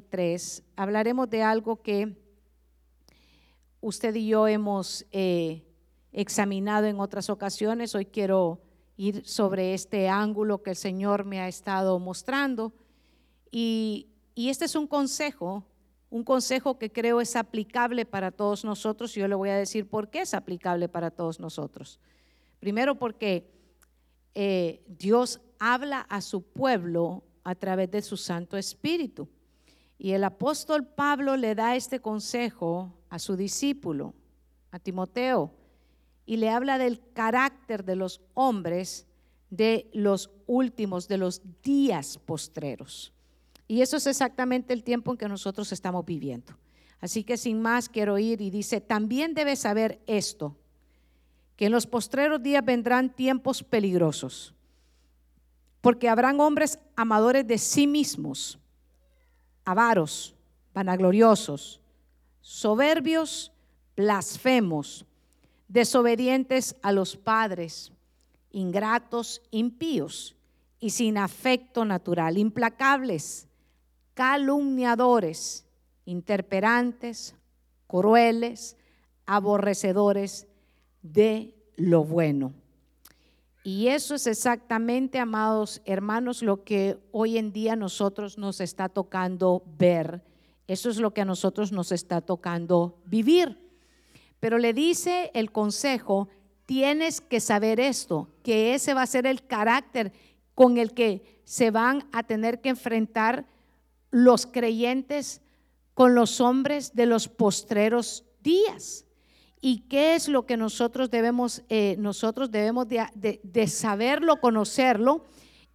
3 hablaremos de algo que usted y yo hemos eh, examinado en otras ocasiones. Hoy quiero ir sobre este ángulo que el Señor me ha estado mostrando. Y, y este es un consejo, un consejo que creo es aplicable para todos nosotros. Y yo le voy a decir por qué es aplicable para todos nosotros. Primero porque eh, Dios habla a su pueblo a través de su Santo Espíritu. Y el apóstol Pablo le da este consejo a su discípulo, a Timoteo, y le habla del carácter de los hombres de los últimos, de los días postreros. Y eso es exactamente el tiempo en que nosotros estamos viviendo. Así que sin más quiero ir y dice, también debes saber esto, que en los postreros días vendrán tiempos peligrosos, porque habrán hombres amadores de sí mismos, avaros, vanagloriosos, soberbios, blasfemos, desobedientes a los padres, ingratos, impíos y sin afecto natural, implacables, calumniadores, interperantes, crueles, aborrecedores de lo bueno. Y eso es exactamente, amados hermanos, lo que hoy en día nosotros nos está tocando ver. Eso es lo que a nosotros nos está tocando vivir. Pero le dice el consejo, tienes que saber esto, que ese va a ser el carácter con el que se van a tener que enfrentar los creyentes con los hombres de los postreros días y qué es lo que nosotros debemos, eh, nosotros debemos de, saberlo, conocerlo,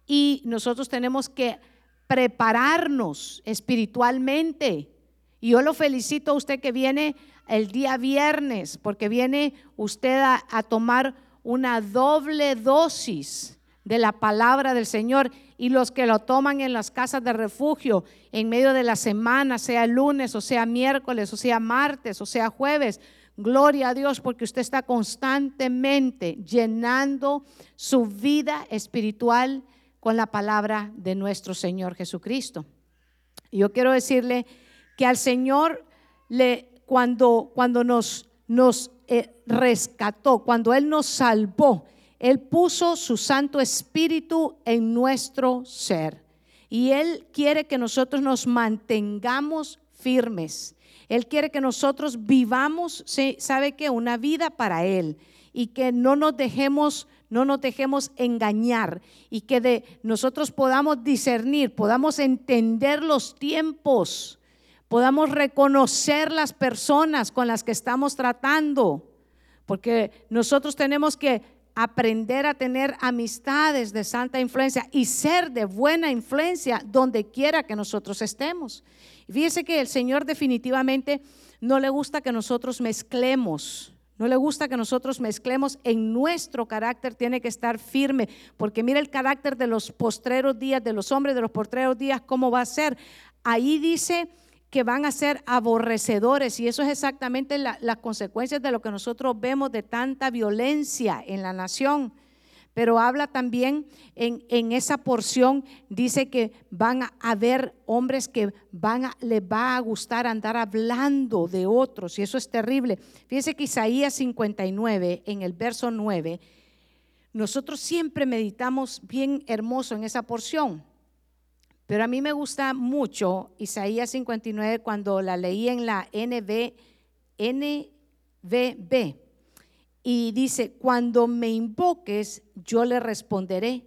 y nosotros tenemos que prepararnos espiritualmente. Y yo lo felicito a usted que viene el día viernes, porque viene usted a, tomar una doble dosis de la palabra del Señor y los que lo toman en las casas de refugio en medio de la semana, sea lunes o sea miércoles o sea martes o sea jueves, Gloria a Dios porque usted está constantemente llenando su vida espiritual con la palabra de nuestro Señor Jesucristo. Yo quiero decirle que al Señor le cuando cuando nos nos eh, rescató, cuando él nos salvó, él puso su Santo Espíritu en nuestro ser. Y él quiere que nosotros nos mantengamos firmes él quiere que nosotros vivamos, ¿sabe qué? Una vida para Él y que no nos dejemos no nos dejemos engañar y que de nosotros podamos discernir, podamos entender los tiempos, podamos reconocer las personas con las que estamos tratando, porque nosotros tenemos que aprender a tener amistades de santa influencia y ser de buena influencia donde quiera que nosotros estemos. Fíjese que el Señor definitivamente no le gusta que nosotros mezclemos. No le gusta que nosotros mezclemos en nuestro carácter, tiene que estar firme, porque mira el carácter de los postreros días, de los hombres de los postreros días, cómo va a ser. Ahí dice que van a ser aborrecedores y eso es exactamente las consecuencias de lo que nosotros vemos de tanta violencia en la nación pero habla también en, esa porción, dice que van a haber hombres que van a, les va a gustar andar hablando de otros, y eso es terrible. Fíjese que Isaías 59, en el verso 9, nosotros siempre meditamos bien hermoso en esa porción. Pero a mí me gusta mucho Isaías 59 cuando la leí en la NB, NBB y dice, cuando me invoques, yo le responderé.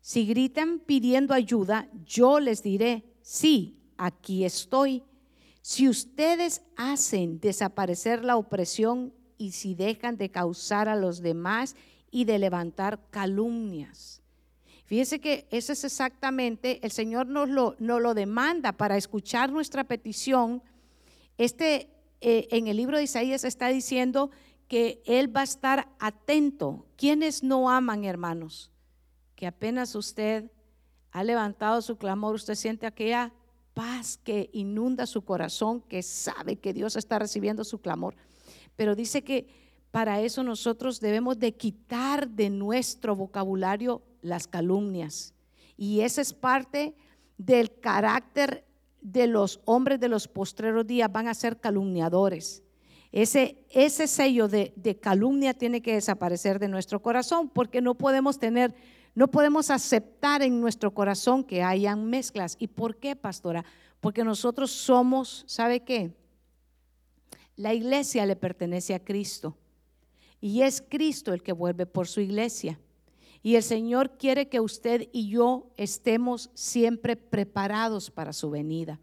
Si gritan pidiendo ayuda, yo les diré, sí, aquí estoy. Si ustedes hacen desaparecer la opresión y si dejan de causar a los demás y de levantar calumnias. Fíjese que eso es exactamente, el Señor nos lo, lo demanda para escuchar nuestra petición. Este, eh, en el libro de Isaías está diciendo que Él va a estar atento. ¿Quiénes no aman, hermanos? Que apenas usted ha levantado su clamor, usted siente aquella paz que inunda su corazón, que sabe que Dios está recibiendo su clamor. Pero dice que para eso nosotros debemos de quitar de nuestro vocabulario las calumnias. Y esa es parte del carácter de los hombres de los postreros días van a ser calumniadores. Ese, ese sello de, de calumnia tiene que desaparecer de nuestro corazón porque no podemos tener, no podemos aceptar en nuestro corazón que hayan mezclas. ¿Y por qué, pastora? Porque nosotros somos, ¿sabe qué? La iglesia le pertenece a Cristo y es Cristo el que vuelve por su iglesia. Y el Señor quiere que usted y yo estemos siempre preparados para su venida.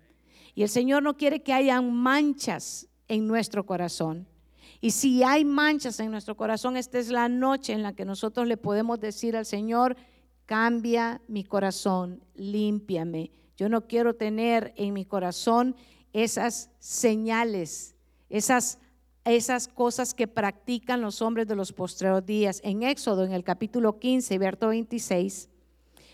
Y el Señor no quiere que hayan manchas en nuestro corazón. Y si hay manchas en nuestro corazón, esta es la noche en la que nosotros le podemos decir al Señor, cambia mi corazón, límpiame. Yo no quiero tener en mi corazón esas señales, esas esas cosas que practican los hombres de los postreros días. En Éxodo, en el capítulo 15, verso 26,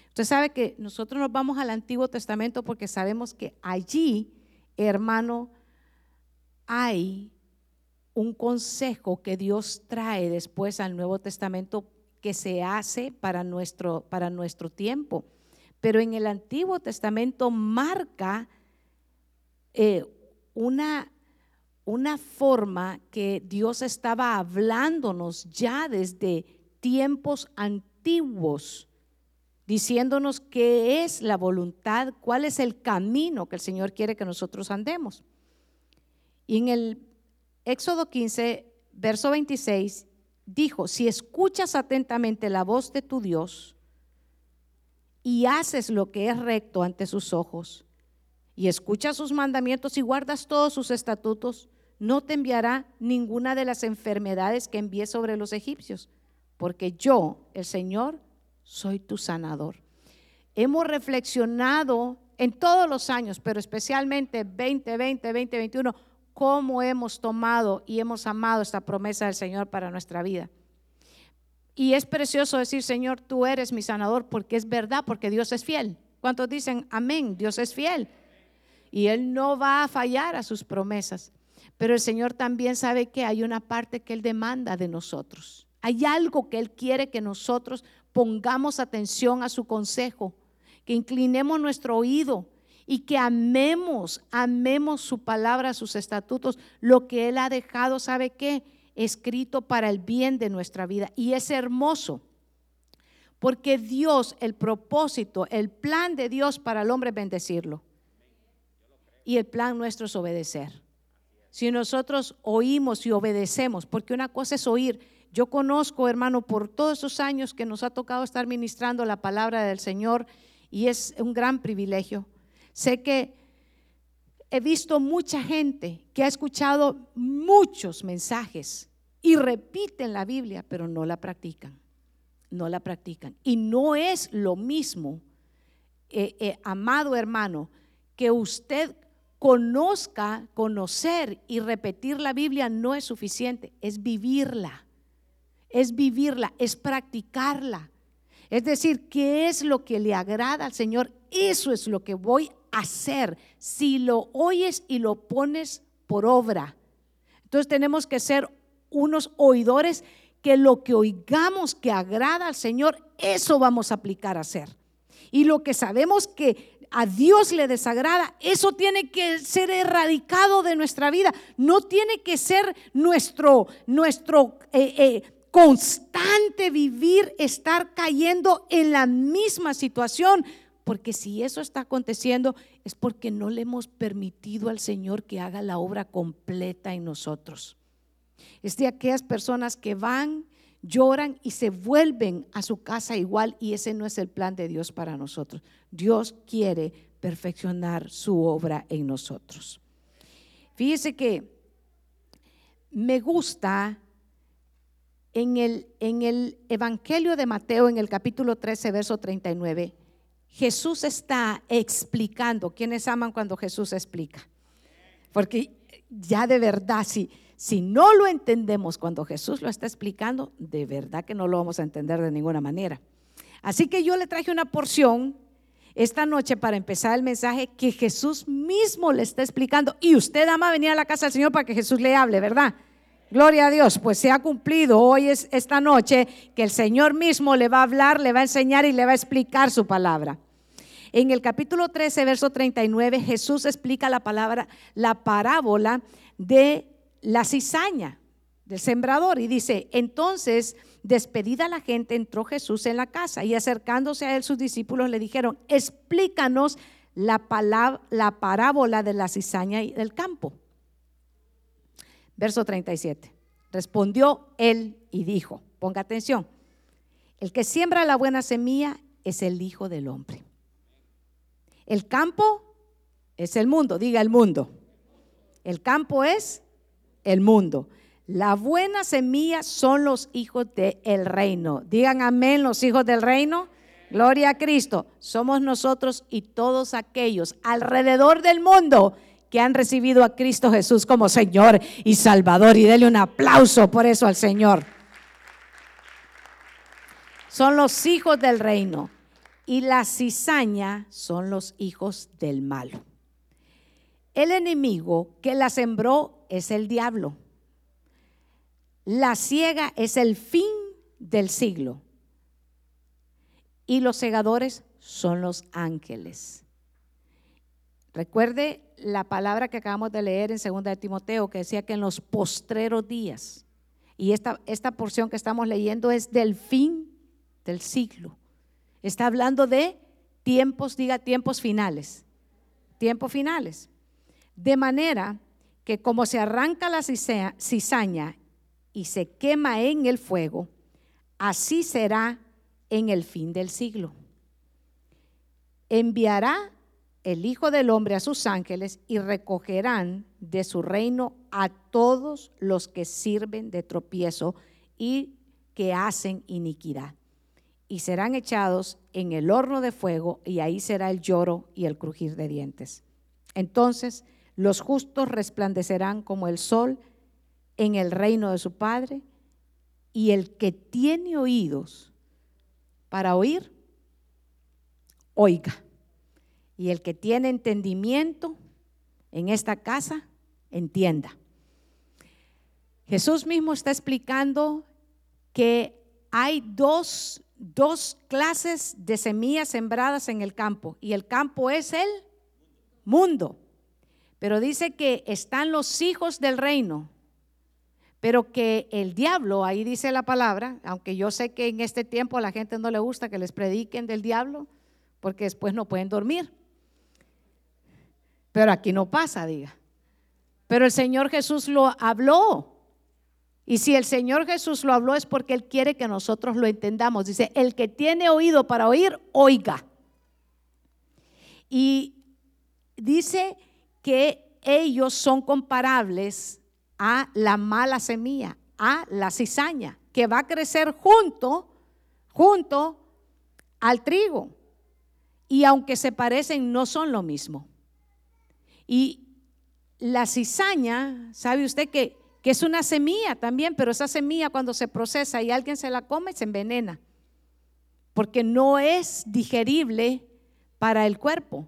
usted sabe que nosotros nos vamos al Antiguo Testamento porque sabemos que allí, hermano, hay un consejo que Dios trae después al Nuevo Testamento que se hace para nuestro, para nuestro tiempo. Pero en el Antiguo Testamento marca eh, una una forma que Dios estaba hablándonos ya desde tiempos antiguos, diciéndonos qué es la voluntad, cuál es el camino que el Señor quiere que nosotros andemos. Y en el Éxodo 15, verso 26, dijo, si escuchas atentamente la voz de tu Dios y haces lo que es recto ante sus ojos, y escuchas sus mandamientos y guardas todos sus estatutos, no te enviará ninguna de las enfermedades que envié sobre los egipcios, porque yo, el Señor, soy tu sanador. Hemos reflexionado en todos los años, pero especialmente 2020, 2021, cómo hemos tomado y hemos amado esta promesa del Señor para nuestra vida. Y es precioso decir, Señor, tú eres mi sanador, porque es verdad, porque Dios es fiel. ¿Cuántos dicen, amén? Dios es fiel. Y Él no va a fallar a sus promesas. Pero el Señor también sabe que hay una parte que Él demanda de nosotros. Hay algo que Él quiere que nosotros pongamos atención a su consejo, que inclinemos nuestro oído y que amemos, amemos su palabra, sus estatutos, lo que Él ha dejado, ¿sabe qué? Escrito para el bien de nuestra vida. Y es hermoso, porque Dios, el propósito, el plan de Dios para el hombre es bendecirlo. Y el plan nuestro es obedecer si nosotros oímos y obedecemos, porque una cosa es oír. Yo conozco, hermano, por todos esos años que nos ha tocado estar ministrando la palabra del Señor y es un gran privilegio. Sé que he visto mucha gente que ha escuchado muchos mensajes y repiten la Biblia, pero no la practican. No la practican. Y no es lo mismo, eh, eh, amado hermano, que usted conozca, conocer y repetir la Biblia no es suficiente, es vivirla, es vivirla, es practicarla. Es decir, ¿qué es lo que le agrada al Señor? Eso es lo que voy hacer si lo oyes y lo pones por obra. Entonces tenemos que ser unos oidores que lo que oigamos que agrada al Señor, eso vamos a aplicar a hacer. Y lo que sabemos que a Dios le desagrada, eso tiene que ser erradicado de nuestra vida. No tiene que ser nuestro, nuestro eh, eh, constante vivir, estar cayendo en la misma situación. Porque si eso está aconteciendo es porque no le hemos permitido al Señor que haga la obra completa en nosotros. Es de aquellas personas que van lloran y se vuelven a su casa igual y ese no es el plan de Dios para nosotros. Dios quiere perfeccionar su obra en nosotros. Fíjese que me gusta en el, en el Evangelio de Mateo, en el capítulo 13, verso 39, Jesús está explicando. ¿Quiénes aman cuando Jesús explica? Porque ya de verdad, si, si no lo entendemos cuando Jesús lo está explicando, de verdad que no lo vamos a entender de ninguna manera. Así que yo le traje una porción esta noche para empezar el mensaje que Jesús mismo le está explicando. Y usted ama venir a la casa del Señor para que Jesús le hable, ¿verdad? Gloria a Dios, pues se ha cumplido hoy es esta noche que el Señor mismo le va a hablar, le va a enseñar y le va a explicar su palabra. En el capítulo 13, verso 39, Jesús explica la palabra, la parábola de la cizaña del sembrador y dice, entonces, despedida la gente, entró Jesús en la casa y acercándose a él sus discípulos le dijeron, explícanos la, palabra, la parábola de la cizaña y del campo. Verso 37. Respondió él y dijo, ponga atención, el que siembra la buena semilla es el Hijo del Hombre. El campo es el mundo, diga el mundo. El campo es el mundo. La buena semilla son los hijos del reino. Digan amén los hijos del reino. Gloria a Cristo. Somos nosotros y todos aquellos alrededor del mundo que han recibido a Cristo Jesús como Señor y Salvador. Y dele un aplauso por eso al Señor. Son los hijos del reino. Y la cizaña son los hijos del malo. El enemigo que la sembró es el diablo. La ciega es el fin del siglo. Y los segadores son los ángeles. Recuerde la palabra que acabamos de leer en 2 de Timoteo, que decía que en los postreros días, y esta, esta porción que estamos leyendo es del fin del siglo. Está hablando de tiempos, diga tiempos finales, tiempos finales. De manera que como se arranca la cizaña y se quema en el fuego, así será en el fin del siglo. Enviará el Hijo del Hombre a sus ángeles y recogerán de su reino a todos los que sirven de tropiezo y que hacen iniquidad. Y serán echados en el horno de fuego y ahí será el lloro y el crujir de dientes. Entonces los justos resplandecerán como el sol en el reino de su Padre, y el que tiene oídos para oír, oiga. Y el que tiene entendimiento en esta casa, entienda. Jesús mismo está explicando que hay dos, dos clases de semillas sembradas en el campo, y el campo es el mundo. Pero dice que están los hijos del reino, pero que el diablo, ahí dice la palabra, aunque yo sé que en este tiempo a la gente no le gusta que les prediquen del diablo, porque después no pueden dormir. Pero aquí no pasa, diga. Pero el Señor Jesús lo habló. Y si el Señor Jesús lo habló es porque Él quiere que nosotros lo entendamos. Dice, el que tiene oído para oír, oiga. Y dice que ellos son comparables a la mala semilla, a la cizaña, que va a crecer junto, junto al trigo. Y aunque se parecen, no son lo mismo. Y la cizaña, ¿sabe usted que, que es una semilla también? Pero esa semilla cuando se procesa y alguien se la come, se envenena. Porque no es digerible para el cuerpo.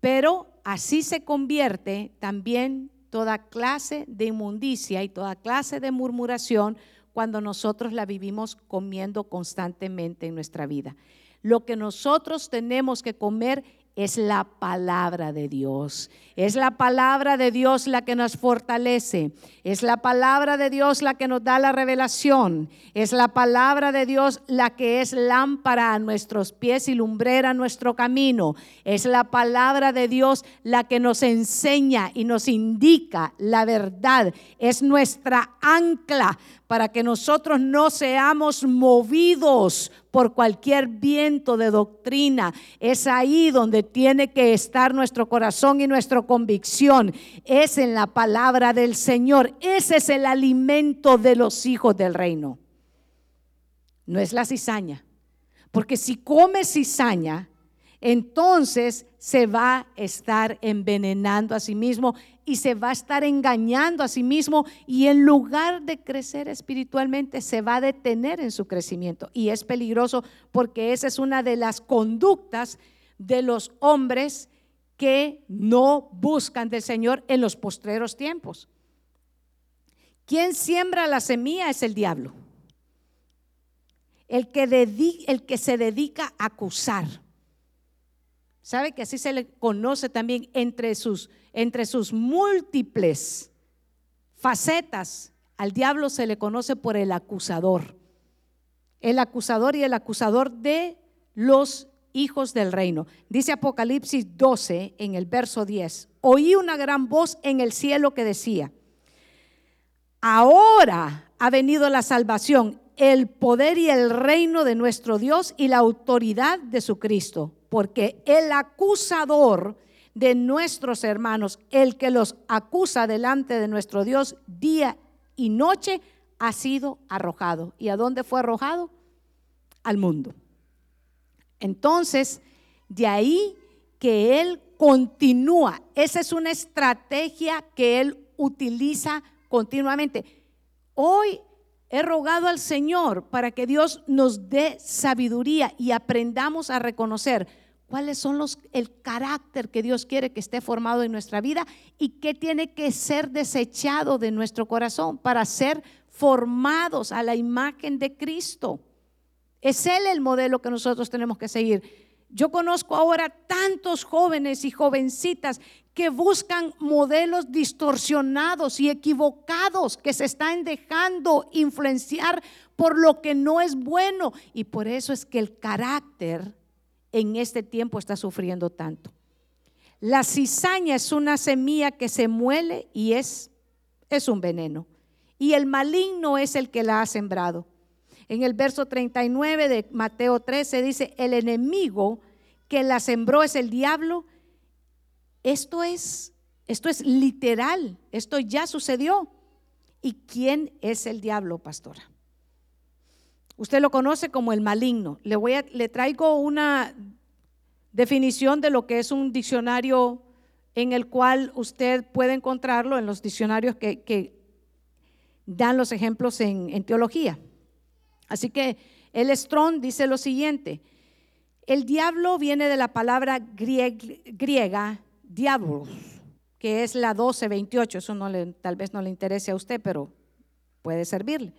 Pero así se convierte también toda clase de inmundicia y toda clase de murmuración cuando nosotros la vivimos comiendo constantemente en nuestra vida. Lo que nosotros tenemos que comer es la palabra de Dios. Es la palabra de Dios la que nos fortalece. Es la palabra de Dios la que nos da la revelación. Es la palabra de Dios la que es lámpara a nuestros pies y lumbrera a nuestro camino. Es la palabra de Dios la que nos enseña y nos indica la verdad. Es nuestra ancla para que nosotros no seamos movidos por cualquier viento de doctrina. Es ahí donde tiene que estar nuestro corazón y nuestra convicción. Es en la palabra del Señor. Ese es el alimento de los hijos del reino. No es la cizaña. Porque si come cizaña, entonces se va a estar envenenando a sí mismo y se va a estar engañando a sí mismo y en lugar de crecer espiritualmente se va a detener en su crecimiento. Y es peligroso porque esa es una de las conductas de los hombres que no buscan del Señor en los postreros tiempos. Quien siembra la semilla es el diablo. El que, el que se dedica a acusar ¿Sabe que así se le conoce también entre sus, entre sus múltiples facetas? Al diablo se le conoce por el acusador. El acusador y el acusador de los hijos del reino. Dice Apocalipsis 12 en el verso 10. Oí una gran voz en el cielo que decía, ahora ha venido la salvación, el poder y el reino de nuestro Dios y la autoridad de su Cristo porque el acusador de nuestros hermanos, el que los acusa delante de nuestro Dios día y noche, ha sido arrojado. ¿Y a dónde fue arrojado? Al mundo. Entonces, de ahí que Él continúa. Esa es una estrategia que Él utiliza continuamente. Hoy he rogado al Señor para que Dios nos dé sabiduría y aprendamos a reconocer cuáles son los el carácter que Dios quiere que esté formado en nuestra vida y qué tiene que ser desechado de nuestro corazón para ser formados a la imagen de Cristo. Es él el modelo que nosotros tenemos que seguir. Yo conozco ahora tantos jóvenes y jovencitas que buscan modelos distorsionados y equivocados, que se están dejando influenciar por lo que no es bueno. Y por eso es que el carácter en este tiempo está sufriendo tanto. La cizaña es una semilla que se muele y es, es un veneno. Y el maligno es el que la ha sembrado. En el verso 39 de Mateo 13 dice, el enemigo que la sembró es el diablo. Esto es, esto es literal, esto ya sucedió. ¿Y quién es el diablo, pastora? Usted lo conoce como el maligno. Le, voy a, le traigo una definición de lo que es un diccionario en el cual usted puede encontrarlo en los diccionarios que, dan los ejemplos en, teología. Así que el Strong dice lo siguiente, el diablo viene de la palabra griega, diablos, que es la 1228, eso no le, tal vez no le interese a usted, pero puede servirle.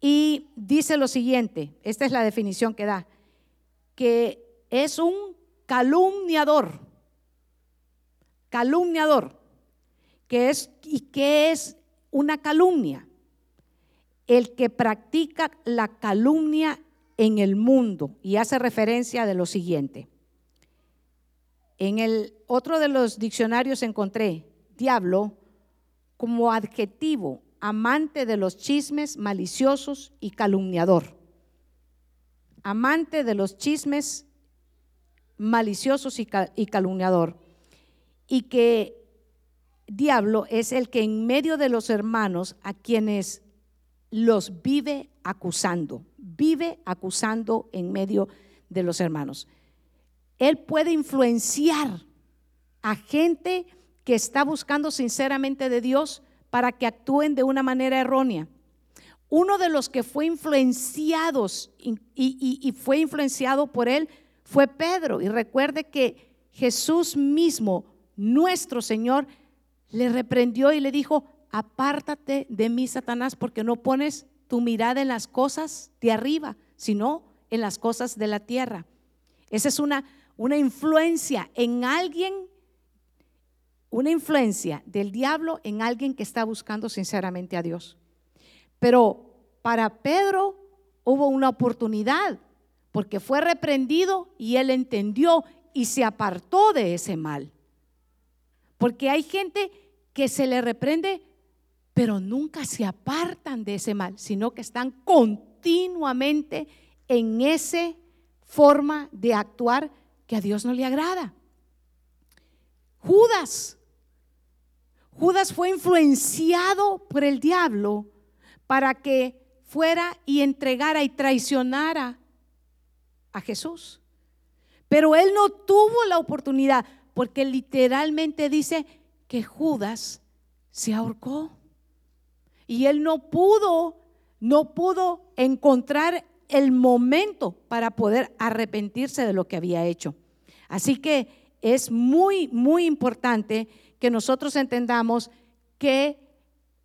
Y dice lo siguiente, esta es la definición que da, que es un calumniador, calumniador, que es y qué es una calumnia, el que practica la calumnia en el mundo y hace referencia de lo siguiente. En el otro de los diccionarios encontré diablo como adjetivo amante de los chismes maliciosos y calumniador. Amante de los chismes maliciosos y, calumniador. Y que diablo es el que en medio de los hermanos a quienes los vive acusando, vive acusando en medio de los hermanos. Él puede influenciar a gente que está buscando sinceramente de Dios para que actúen de una manera errónea. Uno de los que fue influenciados y, fue influenciado por él fue Pedro. Y recuerde que Jesús mismo, nuestro Señor, le reprendió y le dijo, apártate de mí, Satanás, porque no pones tu mirada en las cosas de arriba, sino en las cosas de la tierra. Esa es una, una influencia en alguien una influencia del diablo en alguien que está buscando sinceramente a Dios. Pero para Pedro hubo una oportunidad, porque fue reprendido y él entendió y se apartó de ese mal. Porque hay gente que se le reprende, pero nunca se apartan de ese mal, sino que están continuamente en esa forma de actuar que a Dios no le agrada. Judas Judas fue influenciado por el diablo para que fuera y entregara y traicionara a Jesús. Pero él no tuvo la oportunidad porque literalmente dice que Judas se ahorcó. Y él no pudo, no pudo encontrar el momento para poder arrepentirse de lo que había hecho. Así que es muy, muy importante que nosotros entendamos que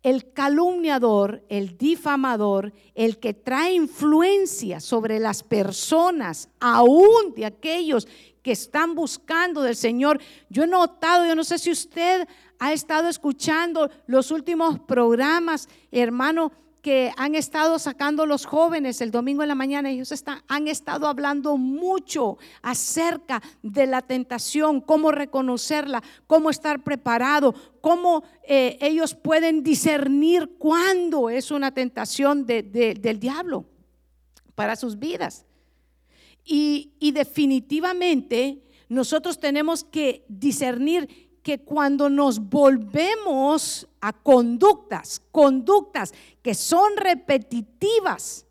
el calumniador, el difamador, el que trae influencia sobre las personas, aún de aquellos que están buscando del Señor. Yo he notado, yo no sé si usted ha estado escuchando los últimos programas, hermano, que han estado sacando los jóvenes el domingo en la mañana, ellos están, han estado hablando mucho acerca de la tentación, cómo reconocerla, cómo estar preparado, cómo eh, ellos pueden discernir cuándo es una tentación del diablo para sus vidas. Y, y definitivamente nosotros tenemos que discernir que cuando nos volvemos a conductas, conductas que son repetitivas,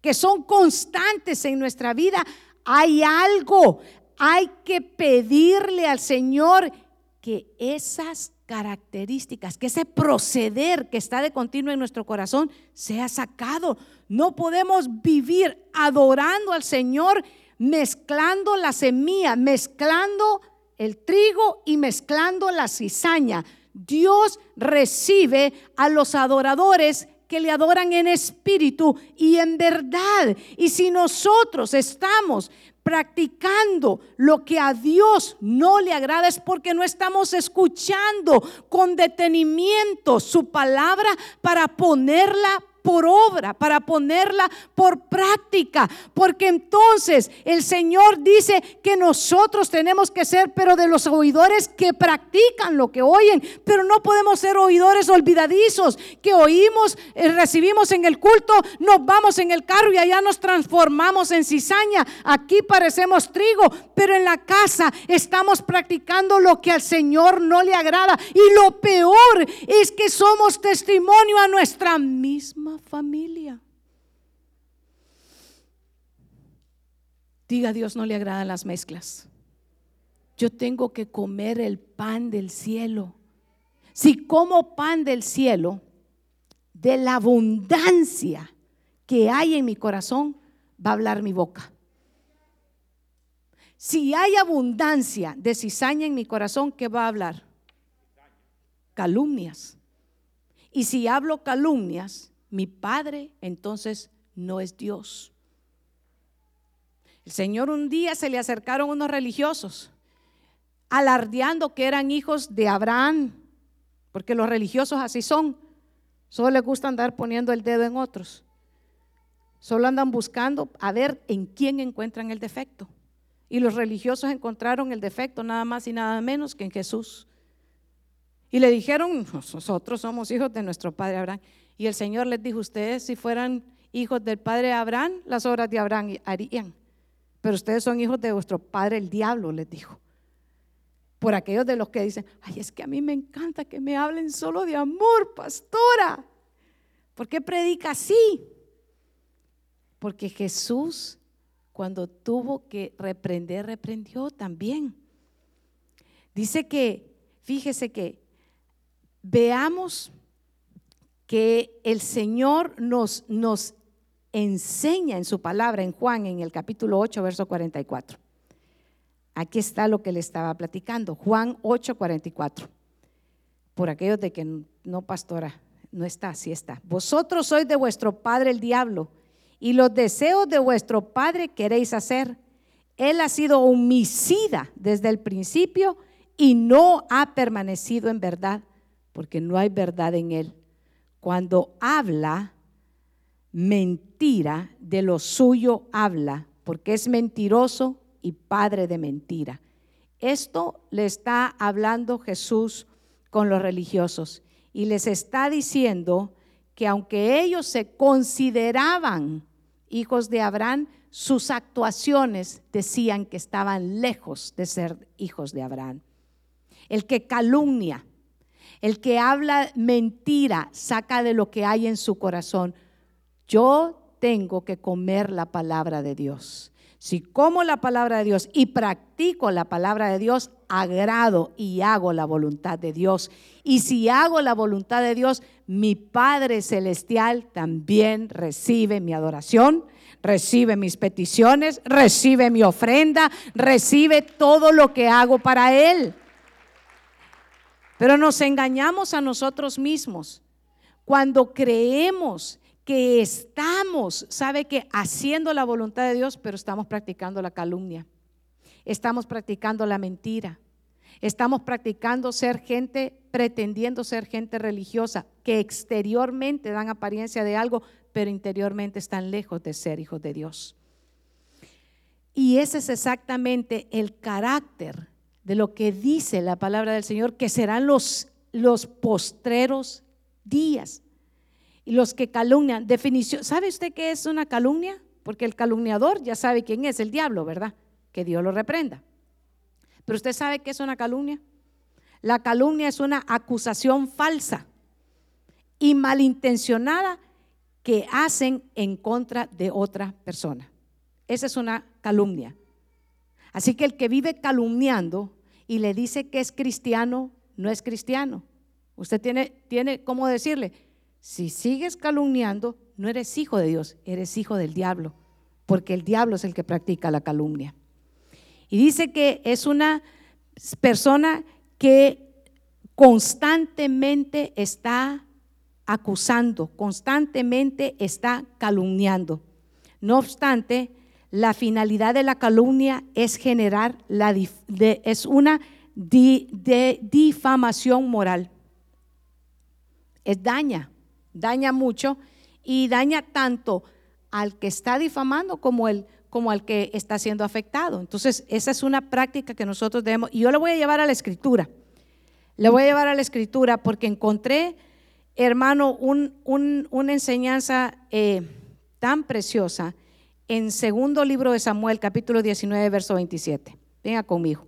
que son constantes en nuestra vida, hay algo, hay que pedirle al Señor que esas características, que ese proceder que está de continuo en nuestro corazón sea sacado. No podemos vivir adorando al Señor mezclando la semilla, mezclando el trigo y mezclando la cizaña. Dios recibe a los adoradores que le adoran en espíritu y en verdad. Y si nosotros estamos practicando lo que a Dios no le agrada es porque no estamos escuchando con detenimiento su palabra para ponerla por obra, para ponerla por práctica, porque entonces el Señor dice que nosotros tenemos que ser, pero de los oidores que practican lo que oyen, pero no podemos ser oidores olvidadizos, que oímos, eh, recibimos en el culto, nos vamos en el carro y allá nos transformamos en cizaña, aquí parecemos trigo, pero en la casa estamos practicando lo que al Señor no le agrada. Y lo peor es que somos testimonio a nuestra misma familia. Diga, Dios no le agradan las mezclas. Yo tengo que comer el pan del cielo. Si como pan del cielo, de la abundancia que hay en mi corazón, va a hablar mi boca. Si hay abundancia de cizaña en mi corazón, ¿qué va a hablar? Calumnias. Y si hablo calumnias, mi Padre entonces no es Dios. El Señor un día se le acercaron unos religiosos, alardeando que eran hijos de Abraham, porque los religiosos así son, solo les gusta andar poniendo el dedo en otros, solo andan buscando a ver en quién encuentran el defecto. Y los religiosos encontraron el defecto nada más y nada menos que en Jesús. Y le dijeron, nosotros somos hijos de nuestro padre Abraham. Y el Señor les dijo, ustedes si fueran hijos del padre Abraham, las obras de Abraham harían. Pero ustedes son hijos de vuestro padre el diablo, les dijo. Por aquellos de los que dicen, ay, es que a mí me encanta que me hablen solo de amor, pastora. ¿Por qué predica así? Porque Jesús, cuando tuvo que reprender, reprendió también. Dice que, fíjese que, veamos que el Señor nos, enseña en su palabra en Juan, en el capítulo 8, verso 44. Aquí está lo que le estaba platicando, Juan 8, 44. Por aquellos de que no, pastora, no está, sí está. Vosotros sois de vuestro padre el diablo, y los deseos de vuestro padre queréis hacer. Él ha sido homicida desde el principio y no ha permanecido en verdad, porque no hay verdad en él cuando habla mentira, de lo suyo habla, porque es mentiroso y padre de mentira. Esto le está hablando Jesús con los religiosos y les está diciendo que aunque ellos se consideraban hijos de Abraham, sus actuaciones decían que estaban lejos de ser hijos de Abraham. El que calumnia, el que habla mentira saca de lo que hay en su corazón. Yo tengo que comer la palabra de Dios. Si como la palabra de Dios y practico la palabra de Dios, agrado y hago la voluntad de Dios. Y si hago la voluntad de Dios, mi Padre Celestial también recibe mi adoración, recibe mis peticiones, recibe mi ofrenda, recibe todo lo que hago para Él. Pero nos engañamos a nosotros mismos cuando creemos que estamos, sabe que haciendo la voluntad de Dios, pero estamos practicando la calumnia. estamos practicando la mentira. Estamos practicando ser gente, pretendiendo ser gente religiosa, que exteriormente dan apariencia de algo, pero interiormente están lejos de ser hijos de Dios. Y ese es exactamente el carácter de lo que dice la palabra del Señor, que serán los, los postreros días. Y los que calumnian, definición, ¿sabe usted qué es una calumnia? Porque el calumniador ya sabe quién es, el diablo, ¿verdad? Que Dios lo reprenda. Pero usted sabe qué es una calumnia. La calumnia es una acusación falsa y malintencionada que hacen en contra de otra persona. Esa es una calumnia. Así que el que vive calumniando y le dice que es cristiano, no es cristiano. Usted tiene, tiene cómo decirle, si sigues calumniando, no eres hijo de Dios, eres hijo del diablo, porque el diablo es el que practica la calumnia. Y dice que es una persona que constantemente está acusando, constantemente está calumniando. No obstante, la finalidad de la calumnia es generar la es una difamación moral. Es daña, daña mucho y daña tanto al que está difamando como el como al que está siendo afectado. Entonces, esa es una práctica que nosotros debemos, y yo le voy a llevar a la escritura. Le voy a llevar a la escritura porque encontré, hermano, una enseñanza eh, tan preciosa en segundo libro de Samuel, capítulo 19, verso 27. Venga conmigo.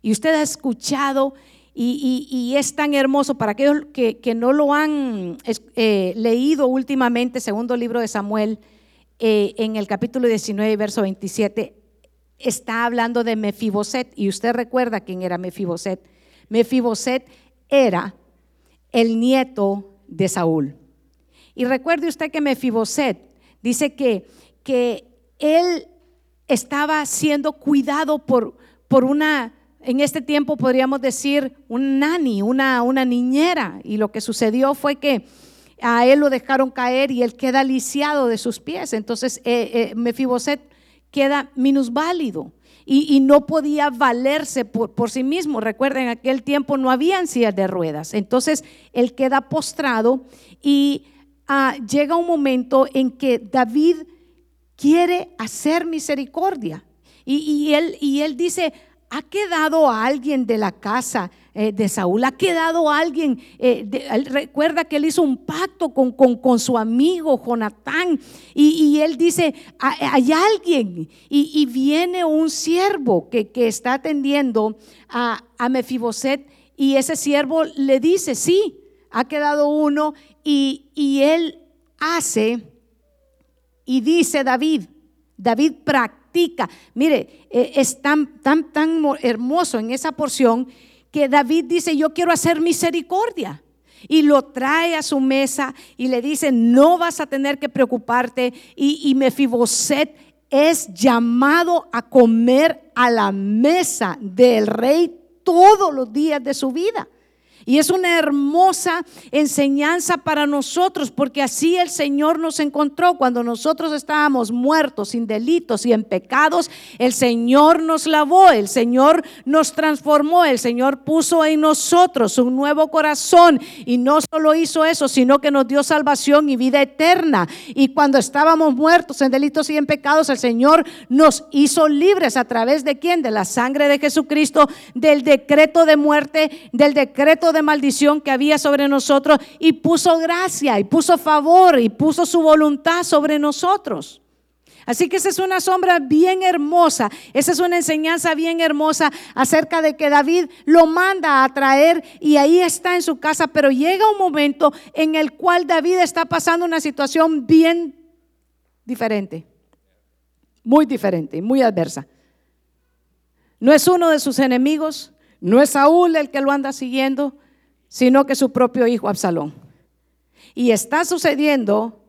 Y usted ha escuchado y, es tan hermoso para aquellos que, no lo han eh, leído últimamente, segundo libro de Samuel, eh, en el capítulo 19, verso 27, está hablando de Mefiboset. Y usted recuerda quién era Mefiboset. Mefiboset era el nieto de Saúl. Y recuerde usted que Mefiboset dice que, que él estaba siendo cuidado por, por una, en este tiempo podríamos decir, un nani, una, niñera. Y lo que sucedió fue que a él lo dejaron caer y él queda lisiado de sus pies. Entonces eh, eh, Mefiboset queda minusválido y, no podía valerse por, sí mismo. Recuerden, en aquel tiempo no habían sillas de ruedas. Entonces él queda postrado y ah, llega un momento en que David quiere hacer misericordia. Y, él, y él dice, ¿ha quedado alguien de la casa eh, de Saúl. Ha quedado alguien, eh, recuerda que él hizo un pacto con, con, su amigo Jonatán y, él dice, hay alguien y, viene un siervo que, está atendiendo a, a Mefiboset y ese siervo le dice, sí, ha quedado uno y, y él hace y dice David, David practica, mire, eh, es tan, tan, tan hermoso en esa porción que David dice, yo quiero hacer misericordia. Y lo trae a su mesa y le dice, no vas a tener que preocuparte. Y, y Mefiboset es llamado a comer a la mesa del rey todos los días de su vida. Y es una hermosa enseñanza para nosotros, porque así el Señor nos encontró cuando nosotros estábamos muertos, sin delitos y en pecados. El Señor nos lavó, el Señor nos transformó, el Señor puso en nosotros un nuevo corazón. Y no solo hizo eso, sino que nos dio salvación y vida eterna. Y cuando estábamos muertos en delitos y en pecados, el Señor nos hizo libres a través de quién? De la sangre de Jesucristo, del decreto de muerte, del decreto de maldición que había sobre nosotros y puso gracia y puso favor y puso su voluntad sobre nosotros. Así que esa es una sombra bien hermosa, esa es una enseñanza bien hermosa acerca de que David lo manda a traer y ahí está en su casa, pero llega un momento en el cual David está pasando una situación bien diferente, muy diferente, muy adversa. No es uno de sus enemigos, no es Saúl el que lo anda siguiendo, sino que su propio hijo Absalón. Y está sucediendo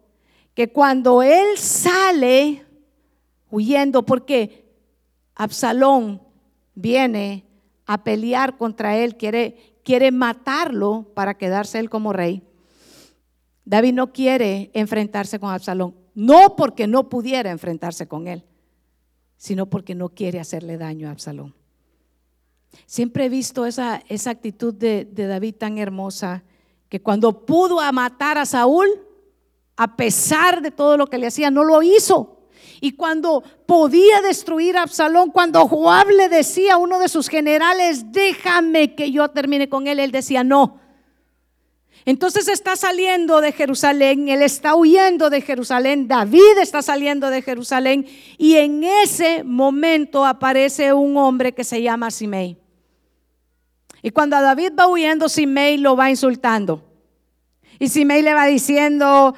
que cuando él sale huyendo, porque Absalón viene a pelear contra él, quiere, quiere matarlo para quedarse él como rey. David no quiere enfrentarse con Absalón, no porque no pudiera enfrentarse con él, sino porque no quiere hacerle daño a Absalón. Siempre he visto esa, esa actitud de, de David tan hermosa, que cuando pudo matar a Saúl, a pesar de todo lo que le hacía, no lo hizo. Y cuando podía destruir a Absalón, cuando Joab le decía a uno de sus generales, déjame que yo termine con él, él decía, no. Entonces está saliendo de Jerusalén, él está huyendo de Jerusalén, David está saliendo de Jerusalén y en ese momento aparece un hombre que se llama Simei. Y cuando David va huyendo, Simei lo va insultando. Y Simei le va diciendo,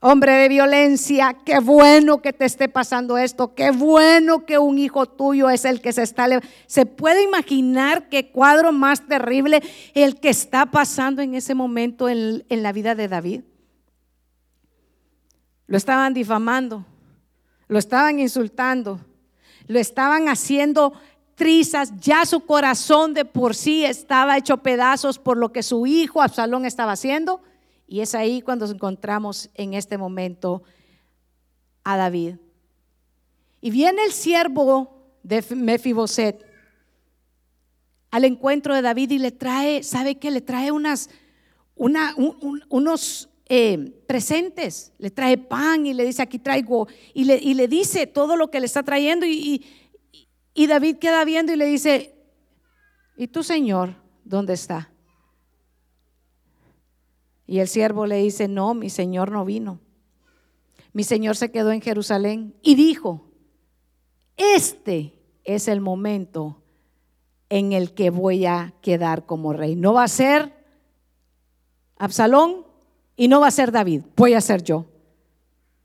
hombre de violencia, qué bueno que te esté pasando esto, qué bueno que un hijo tuyo es el que se está... ¿Se puede imaginar qué cuadro más terrible el que está pasando en ese momento en, en la vida de David? Lo estaban difamando, lo estaban insultando, lo estaban haciendo trizas, ya su corazón de por sí estaba hecho pedazos por lo que su hijo Absalón estaba haciendo y es ahí cuando encontramos en este momento a David. Y viene el siervo de Mefiboset al encuentro de David y le trae, ¿sabe qué? Le trae unas, unos eh, presentes, le trae pan y le dice, aquí traigo, y le, y le dice todo lo que le está trayendo y, y David queda viendo y le dice, ¿y tu Señor dónde está? Y el siervo le dice, no, mi señor no vino. Mi señor se quedó en Jerusalén y dijo, este es el momento en el que voy a quedar como rey. No va a ser Absalón y no va a ser David, voy a ser yo.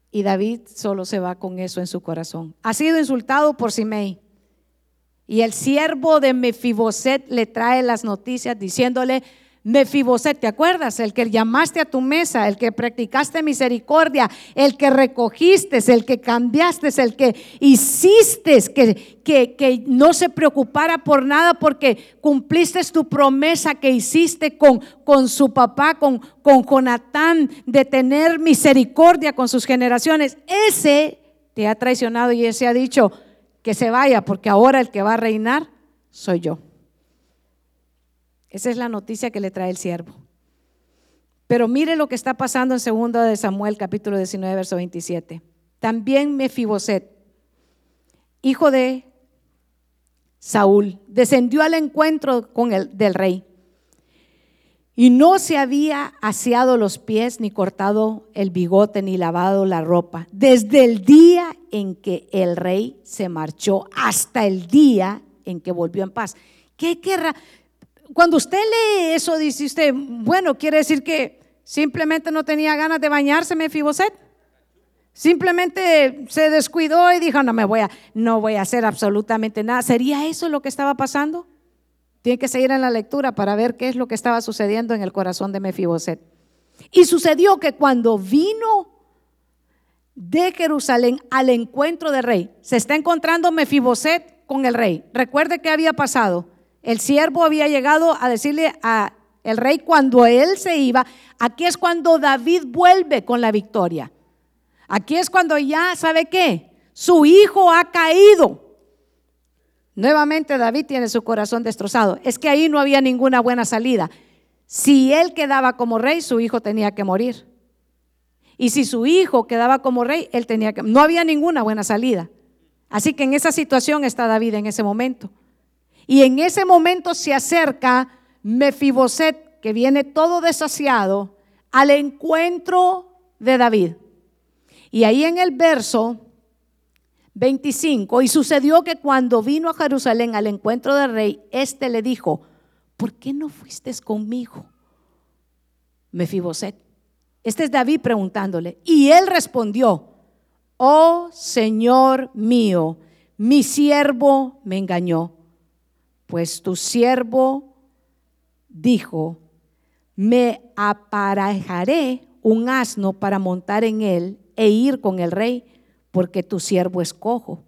Y David solo se va con eso en su corazón. Ha sido insultado por Simei. Y el siervo de Mefiboset le trae las noticias diciéndole, Mefiboset, ¿te acuerdas? El que llamaste a tu mesa, el que practicaste misericordia, el que recogiste, el que cambiaste, el que hiciste que, que, que no se preocupara por nada porque cumpliste tu promesa que hiciste con, con su papá, con, con Jonatán, de tener misericordia con sus generaciones. Ese te ha traicionado y ese ha dicho que se vaya porque ahora el que va a reinar soy yo. Esa es la noticia que le trae el siervo. Pero mire lo que está pasando en 2 de Samuel capítulo 19 verso 27. También Mefiboset, hijo de Saúl, descendió al encuentro con el del rey. Y no se había aseado los pies, ni cortado el bigote, ni lavado la ropa, desde el día en que el rey se marchó hasta el día en que volvió en paz. ¿Qué querrá? Cuando usted lee eso, dice usted, bueno, quiere decir que simplemente no tenía ganas de bañarse, Mefiboset. Simplemente se descuidó y dijo, no me voy a, no voy a hacer absolutamente nada. ¿Sería eso lo que estaba pasando? Tiene que seguir en la lectura para ver qué es lo que estaba sucediendo en el corazón de Mefiboset. Y sucedió que cuando vino de Jerusalén al encuentro del rey, se está encontrando Mefiboset con el rey. Recuerde qué había pasado. El siervo había llegado a decirle a el rey cuando él se iba, aquí es cuando David vuelve con la victoria. Aquí es cuando ya, ¿sabe qué? Su hijo ha caído. Nuevamente David tiene su corazón destrozado. Es que ahí no había ninguna buena salida. Si él quedaba como rey, su hijo tenía que morir. Y si su hijo quedaba como rey, él tenía que... No había ninguna buena salida. Así que en esa situación está David en ese momento. Y en ese momento se acerca Mefiboset, que viene todo desasiado, al encuentro de David. Y ahí en el verso 25, y sucedió que cuando vino a Jerusalén al encuentro del rey, éste le dijo, ¿por qué no fuiste conmigo? Mefiboset. Este es David preguntándole. Y él respondió, oh Señor mío, mi siervo me engañó pues tu siervo dijo, me aparejaré un asno para montar en él e ir con el rey, porque tu siervo es cojo.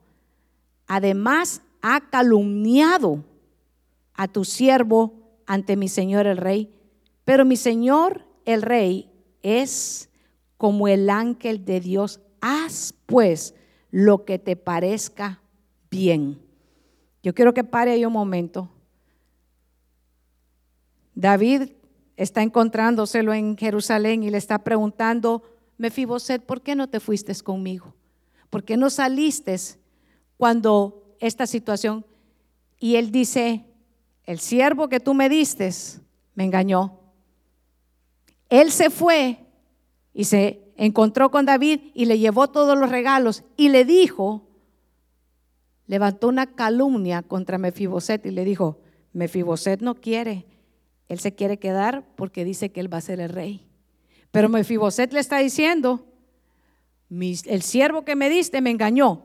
Además, ha calumniado a tu siervo ante mi señor el rey, pero mi señor el rey es como el ángel de Dios. Haz pues lo que te parezca bien. Yo quiero que pare ahí un momento. David está encontrándoselo en Jerusalén y le está preguntando, Mefiboset, ¿por qué no te fuiste conmigo? ¿Por qué no saliste cuando esta situación? Y él dice, el siervo que tú me diste me engañó. Él se fue y se encontró con David y le llevó todos los regalos y le dijo, levantó una calumnia contra Mefiboset y le dijo, Mefiboset no quiere, él se quiere quedar porque dice que él va a ser el rey. Pero Mefiboset le está diciendo, el siervo que me diste me engañó.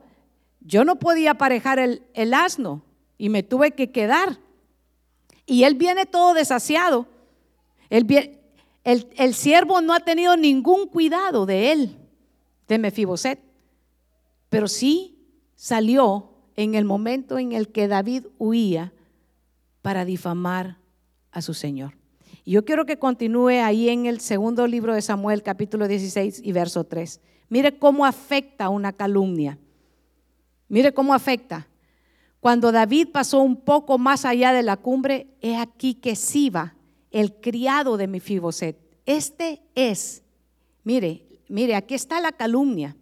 Yo no podía aparejar el, asno y me tuve que quedar. Y él viene todo desasiado. el, el, siervo no ha tenido ningún cuidado de él, de Mefiboset. Pero sí salió en el momento en el que David huía para difamar a su Señor. Y yo quiero que continúe ahí en el segundo libro de Samuel, capítulo 16 y verso 3. Mire cómo afecta una calumnia. Mire cómo afecta. Cuando David pasó un poco más allá de la cumbre, he aquí que Siba, el criado de Mefiboset, este es, mire, mire, aquí está la calumnia.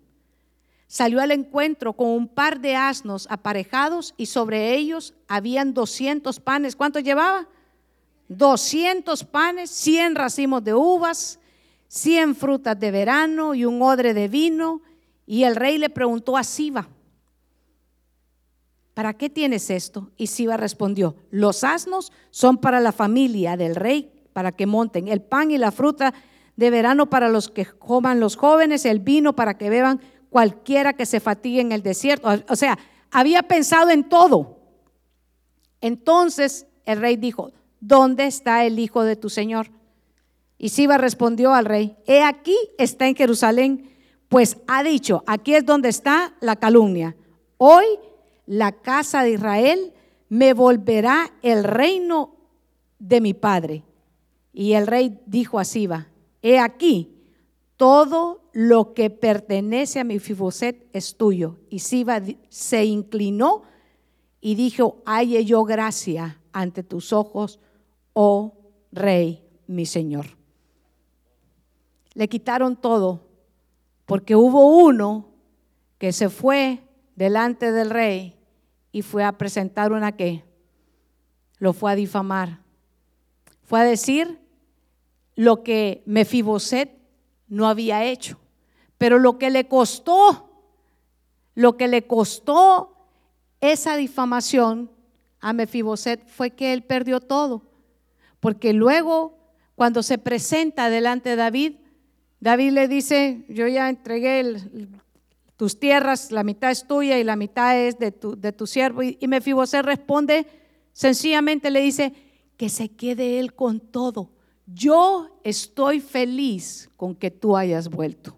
Salió al encuentro con un par de asnos aparejados y sobre ellos habían 200 panes. ¿Cuántos llevaba? 200 panes, 100 racimos de uvas, 100 frutas de verano y un odre de vino. Y el rey le preguntó a Siba, ¿para qué tienes esto? Y Siba respondió, los asnos son para la familia del rey, para que monten, el pan y la fruta de verano para los que coman los jóvenes, el vino para que beban cualquiera que se fatigue en el desierto. O sea, había pensado en todo. Entonces el rey dijo, ¿dónde está el hijo de tu señor? Y Siba respondió al rey, he aquí está en Jerusalén, pues ha dicho, aquí es donde está la calumnia. Hoy la casa de Israel me volverá el reino de mi padre. Y el rey dijo a Siba, he aquí, todo lo que pertenece a mi Fiboset es tuyo. Y Siba se inclinó y dijo, halle yo gracia ante tus ojos, oh rey, mi señor. Le quitaron todo porque hubo uno que se fue delante del rey y fue a presentar una que lo fue a difamar. Fue a decir lo que Mefiboset no había hecho, pero lo que le costó, lo que le costó esa difamación a Mefiboset fue que él perdió todo. Porque luego, cuando se presenta delante de David, David le dice, yo ya entregué tus tierras, la mitad es tuya y la mitad es de tu, de tu siervo. Y, y Mefiboset responde, sencillamente le dice, que se quede él con todo. Yo estoy feliz con que tú hayas vuelto.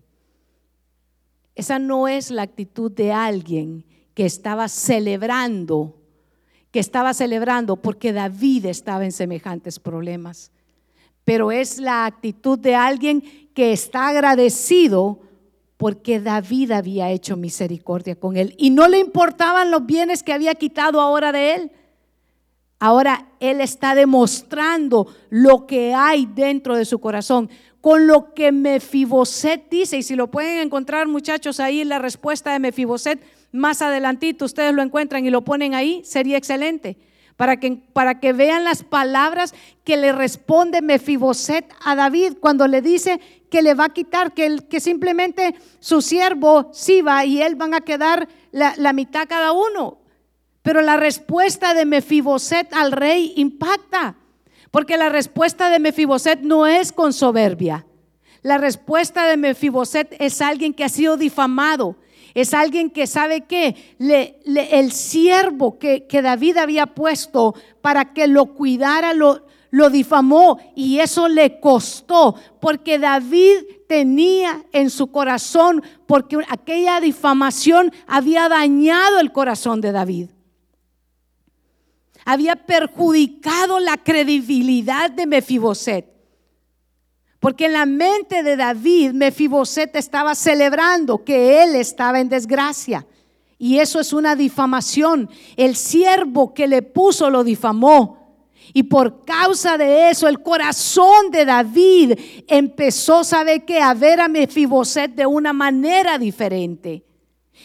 Esa no es la actitud de alguien que estaba celebrando que estaba celebrando porque David estaba en semejantes problemas. Pero es la actitud de alguien que está agradecido porque David había hecho misericordia con él y no le importaban los bienes que había quitado ahora de él. Ahora él está demostrando lo que hay dentro de su corazón, con lo que Mefiboset dice. Y si lo pueden encontrar, muchachos, ahí la respuesta de Mefiboset más adelantito ustedes lo encuentran y lo ponen ahí, sería excelente. Para que, para que vean las palabras que le responde Mefiboset a David cuando le dice que le va a quitar, que, simplemente su siervo Siba y él van a quedar la, la mitad cada uno. Pero la respuesta de Mefiboset al rey impacta, porque la respuesta de Mefiboset no es con soberbia. La respuesta de Mefiboset es alguien que ha sido difamado, es alguien que sabe que el siervo que, David había puesto para que lo cuidara, lo, lo difamó y eso le costó, porque David tenía en su corazón, porque aquella difamación había dañado el corazón de David. Había perjudicado la credibilidad de Mefiboset. Porque en la mente de David, Mefiboset estaba celebrando que él estaba en desgracia. Y eso es una difamación. El siervo que le puso lo difamó. Y por causa de eso, el corazón de David empezó, ¿sabe qué? A ver a Mefiboset de una manera diferente.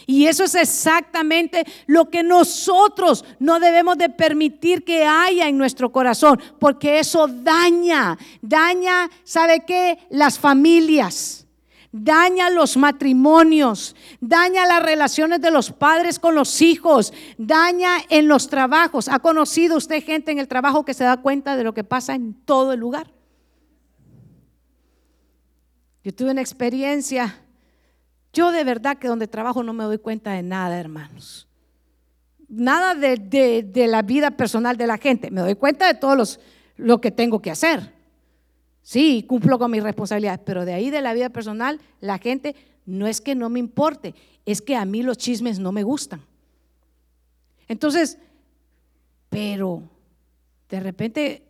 Y eso es exactamente lo que nosotros no debemos de permitir que haya en nuestro corazón, porque eso daña, daña, ¿sabe qué? Las familias, daña los matrimonios, daña las relaciones de los padres con los hijos, daña en los trabajos. ¿Ha conocido usted gente en el trabajo que se da cuenta de lo que pasa en todo el lugar? Yo tuve una experiencia yo de verdad que donde trabajo no me doy cuenta de nada, hermanos. Nada de, la vida personal de la gente. Me doy cuenta de todo los, lo que tengo que hacer. Sí, cumplo con mis responsabilidades, pero de ahí de la vida personal, la gente no es que no me importe, es que a mí los chismes no me gustan. Entonces, pero de repente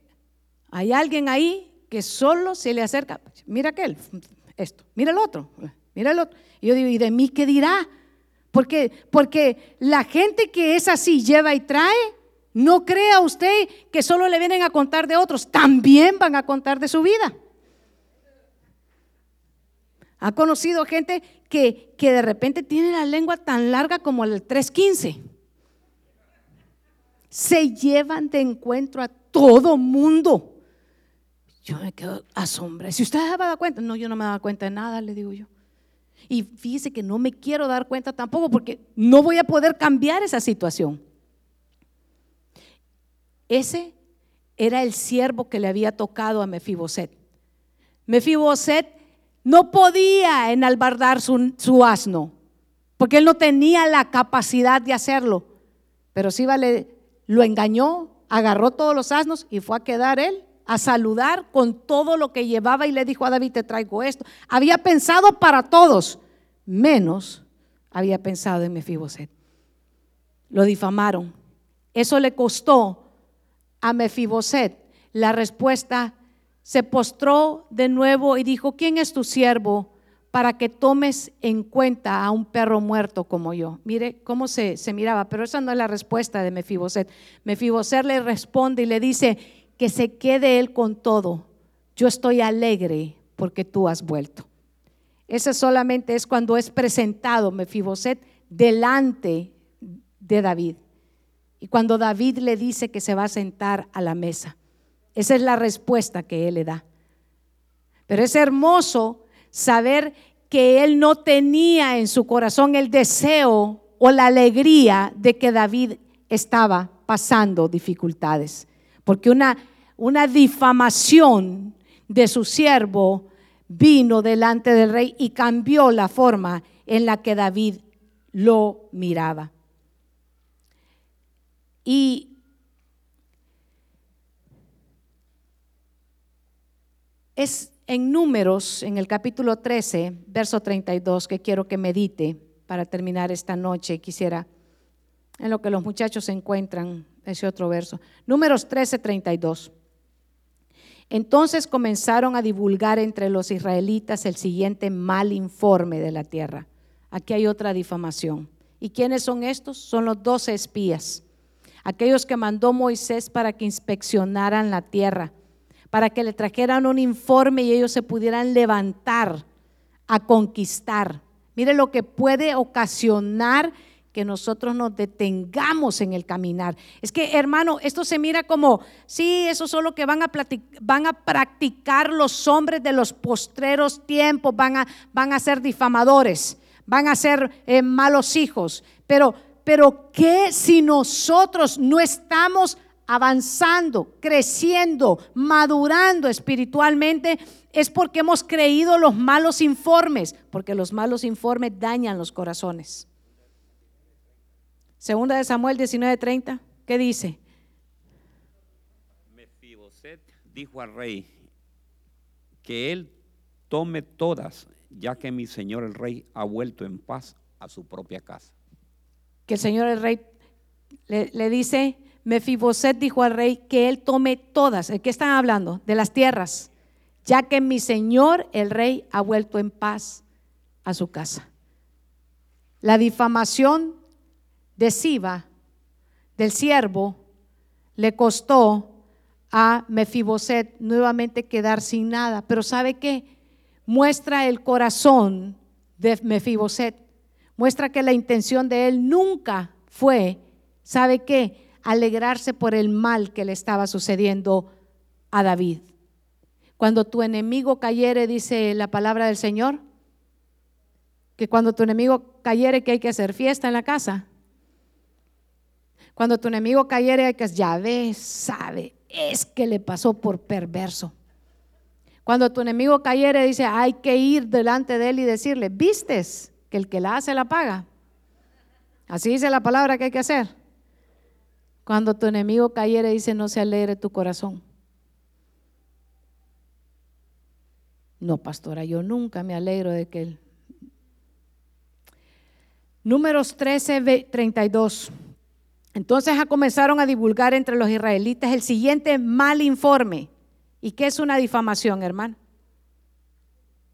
hay alguien ahí que solo se le acerca, mira aquel, esto, mira el otro, otro. Y yo digo, ¿y de mí qué dirá? Porque, porque la gente que es así, lleva y trae, no crea usted que solo le vienen a contar de otros, también van a contar de su vida. Ha conocido gente que, que de repente tiene la lengua tan larga como el 315. Se llevan de encuentro a todo mundo. Yo me quedo asombrada. Si usted se ha dado cuenta, no, yo no me dado cuenta de nada, le digo yo. Y fíjese que no me quiero dar cuenta tampoco porque no voy a poder cambiar esa situación. Ese era el siervo que le había tocado a Mefiboset. Mefiboset no podía enalbardar su, asno, porque él no tenía la capacidad de hacerlo. Pero Siba le, lo engañó, agarró todos los asnos y fue a quedar él a saludar con todo lo que llevaba y le dijo a David, te traigo esto. Había pensado para todos, menos había pensado en Mefiboset. Lo difamaron. Eso le costó a Mefiboset la respuesta. Se postró de nuevo y dijo, ¿quién es tu siervo para que tomes en cuenta a un perro muerto como yo? Mire cómo se, se miraba, pero esa no es la respuesta de Mefiboset. Mefiboset le responde y le dice, que se quede él con todo. Yo estoy alegre porque tú has vuelto. Ese solamente es cuando es presentado Mefiboset delante de David. Y cuando David le dice que se va a sentar a la mesa. Esa es la respuesta que él le da. Pero es hermoso saber que él no tenía en su corazón el deseo o la alegría de que David estaba pasando dificultades. Porque una una difamación de su siervo vino delante del rey y cambió la forma en la que David lo miraba. Y es en números, en el capítulo 13, verso 32, que quiero que medite para terminar esta noche. Quisiera, en lo que los muchachos encuentran, ese otro verso. Números 13, 32. Entonces comenzaron a divulgar entre los israelitas el siguiente mal informe de la tierra. Aquí hay otra difamación. ¿Y quiénes son estos? Son los doce espías, aquellos que mandó Moisés para que inspeccionaran la tierra, para que le trajeran un informe y ellos se pudieran levantar a conquistar. Mire lo que puede ocasionar que nosotros nos detengamos en el caminar. Es que, hermano, esto se mira como, sí, eso es lo que van a, van a practicar los hombres de los postreros tiempos, van a, van a ser difamadores, van a ser eh, malos hijos. Pero, pero, ¿qué si nosotros no estamos avanzando, creciendo, madurando espiritualmente? Es porque hemos creído los malos informes, porque los malos informes dañan los corazones. Segunda de Samuel 19:30, ¿qué dice? Mefiboset dijo al rey que él tome todas, ya que mi señor el rey ha vuelto en paz a su propia casa. Que el señor el rey le, dice, Mefiboset dijo al rey que él tome todas, ¿de qué están hablando? De las tierras, ya que mi señor el rey ha vuelto en paz a su casa. La difamación de Siba, del siervo, le costó a Mefiboset nuevamente quedar sin nada. Pero ¿sabe qué? Muestra el corazón de Mefiboset. Muestra que la intención de él nunca fue, ¿sabe qué? Alegrarse por el mal que le estaba sucediendo a David. Cuando tu enemigo cayere, dice la palabra del Señor, que cuando tu enemigo cayere que hay que hacer fiesta en la casa. Cuando tu enemigo cayere que, ya ves, sabe, es que le pasó por perverso. Cuando tu enemigo cayere dice, hay que ir delante de él y decirle, vistes que el que la hace la paga. Así dice la palabra que hay que hacer. Cuando tu enemigo cayere dice, no se alegre tu corazón. No, pastora, yo nunca me alegro de que él. Números 13, 32. Entonces comenzaron a divulgar entre los israelitas el siguiente mal informe. ¿Y qué es una difamación, hermano?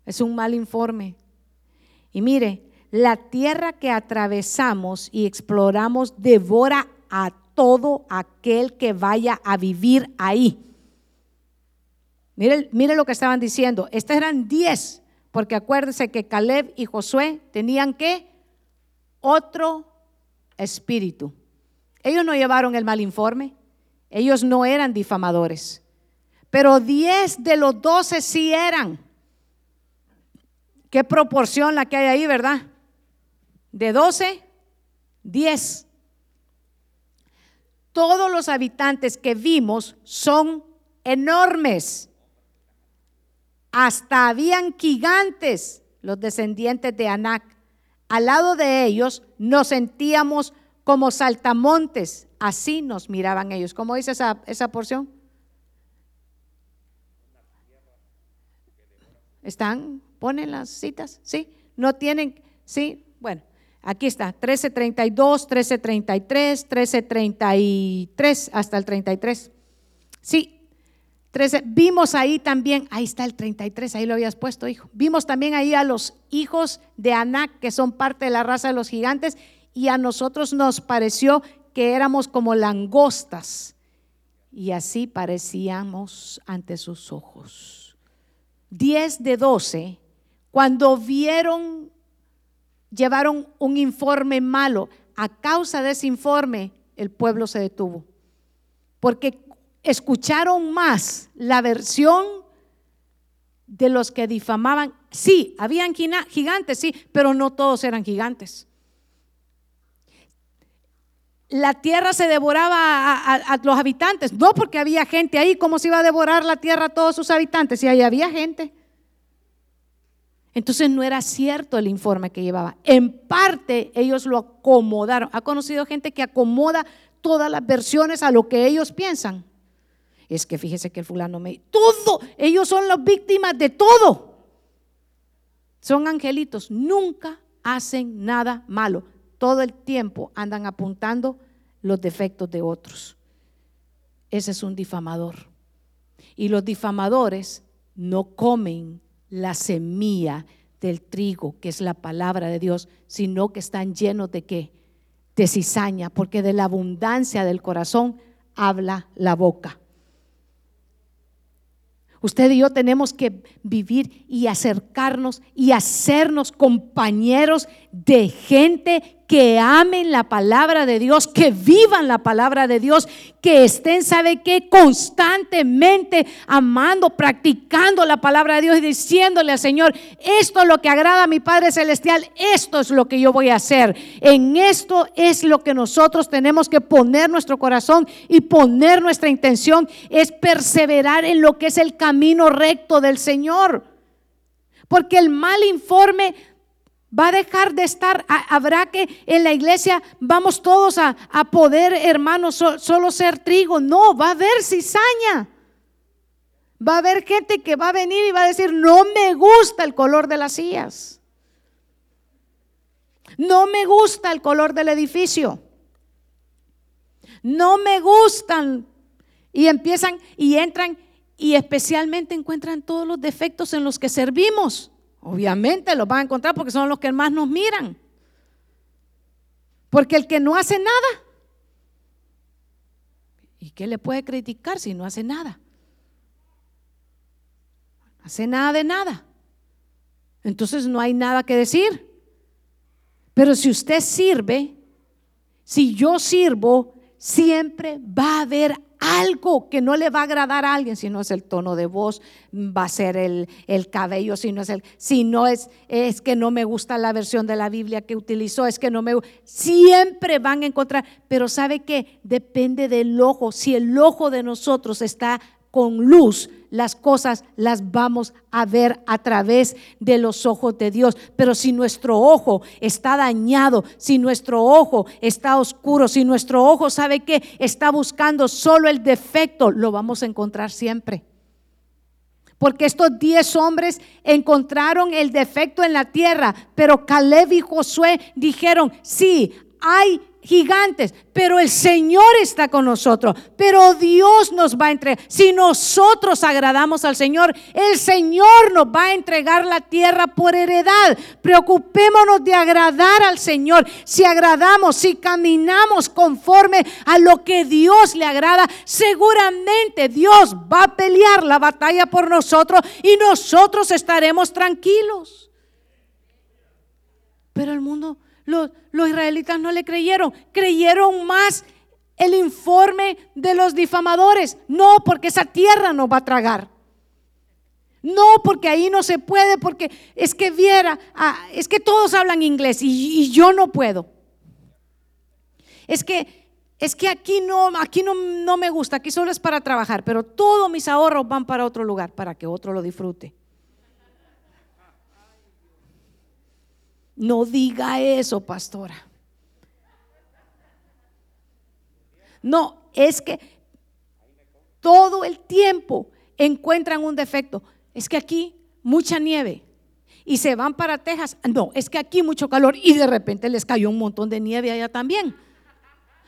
Es un mal informe. Y mire, la tierra que atravesamos y exploramos devora a todo aquel que vaya a vivir ahí. Mire, lo que estaban diciendo. Estos eran diez, porque acuérdense que Caleb y Josué tenían que otro espíritu. Ellos no llevaron el mal informe, ellos no eran difamadores, pero diez de los doce sí eran. ¿Qué proporción la que hay ahí, verdad? De doce, diez. Todos los habitantes que vimos son enormes hasta habían gigantes, los descendientes de Anac. Al lado de ellos nos sentíamos como saltamontes, así nos miraban ellos. ¿Cómo dice esa, esa porción? ¿Están? ¿Ponen las citas? ¿Sí? ¿No tienen? ¿Sí? Bueno, aquí está, 1332, 1333, 1333 hasta el 33. Sí, Vimos ahí también, ahí está el 33, ahí lo habías puesto, hijo. Vimos también ahí a los hijos de Anac, que son parte de la raza de los gigantes, y a nosotros nos pareció que éramos como langostas. Y así parecíamos ante sus ojos. Diez de doce, cuando vieron, llevaron un informe malo. A causa de ese informe, el pueblo se detuvo. Porque escucharon más la versión de los que difamaban. Sí, habían gigantes, sí, pero no todos eran gigantes. La tierra se devoraba a, los habitantes, no porque había gente ahí, ¿cómo se iba a devorar la tierra a todos sus habitantes? Si ahí había gente. Entonces no era cierto el informe que llevaba. En parte ellos lo acomodaron. ¿Ha conocido gente que acomoda todas las versiones a lo que ellos piensan? es que fíjese que el fulano me... Todo, ellos son las víctimas de todo. Son angelitos, nunca hacen nada malo. Todo el tiempo andan apuntando los defectos de otros. Ese es un difamador. Y los difamadores no comen la semilla del trigo, que es la palabra de Dios, sino que están llenos de qué? De cizaña, porque de la abundancia del corazón habla la boca. Usted y yo tenemos que vivir y acercarnos y hacernos compañeros de gente que amen la palabra de Dios, que vivan la palabra de Dios, que estén, ¿sabe qué? Constantemente amando, practicando la palabra de Dios y diciéndole al Señor, esto es lo que agrada a mi Padre Celestial, esto es lo que yo voy a hacer. En esto es lo que nosotros tenemos que poner nuestro corazón y poner nuestra intención, es perseverar en lo que es el camino recto del Señor. Porque el mal informe Va a dejar de estar, habrá que en la iglesia vamos todos a, poder, hermanos, solo ser trigo. No, va a haber cizaña. Va a haber gente que va a venir y va a decir, no me gusta el color de las sillas. No me gusta el color del edificio. No me gustan. Y empiezan y entran y especialmente encuentran todos los defectos en los que servimos. Obviamente los van a encontrar porque son los que más nos miran. Porque el que no hace nada, ¿y qué le puede criticar si no hace nada? Hace nada de nada. Entonces no hay nada que decir. Pero si usted sirve, si yo sirvo, siempre va a haber algo que no le va a agradar a alguien, si no es el tono de voz, va a ser el, cabello, si no es el, si no es, es que no me gusta la versión de la Biblia que utilizó, es que no me siempre van a encontrar, pero sabe que depende del ojo, si el ojo de nosotros está con luz, las cosas las vamos a ver a través de los ojos de Dios. Pero si nuestro ojo está dañado, si nuestro ojo está oscuro, si nuestro ojo sabe que está buscando solo el defecto, lo vamos a encontrar siempre. Porque estos diez hombres encontraron el defecto en la tierra, pero Caleb y Josué dijeron, sí, hay gigantes, pero el Señor está con nosotros, pero Dios nos va a entregar. Si nosotros agradamos al Señor, el Señor nos va a entregar la tierra por heredad. Preocupémonos de agradar al Señor. Si agradamos, si caminamos conforme a lo que Dios le agrada, seguramente Dios va a pelear la batalla por nosotros y nosotros estaremos tranquilos. Pero el mundo los, israelitas no le creyeron, creyeron más el informe de los difamadores. No, porque esa tierra no va a tragar. No, porque ahí no se puede, porque es que viera, ah, es que todos hablan inglés y, yo no puedo. Es que, es que aquí no, aquí no, no me gusta, aquí solo es para trabajar, pero todos mis ahorros van para otro lugar, para que otro lo disfrute. No diga eso, pastora. No, es que todo el tiempo encuentran un defecto. Es que aquí mucha nieve y se van para Texas. No, es que aquí mucho calor y de repente les cayó un montón de nieve allá también.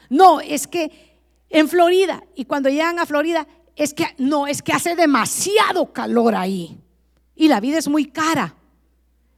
No, es que en Florida y cuando llegan a Florida es que no, es que hace demasiado calor ahí y la vida es muy cara.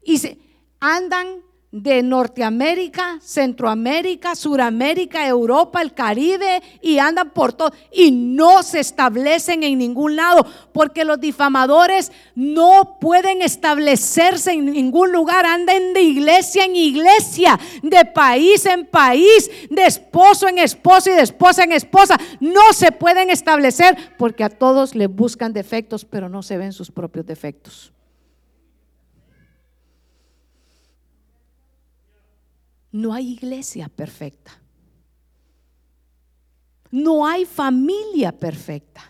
Y se, andan de Norteamérica, Centroamérica, Suramérica, Europa, el Caribe y andan por todo y no se establecen en ningún lado porque los difamadores no pueden establecerse en ningún lugar, andan de iglesia en iglesia, de país en país, de esposo en esposo y de esposa en esposa, no se pueden establecer porque a todos le buscan defectos, pero no se ven sus propios defectos. No hay iglesia perfecta. No hay familia perfecta.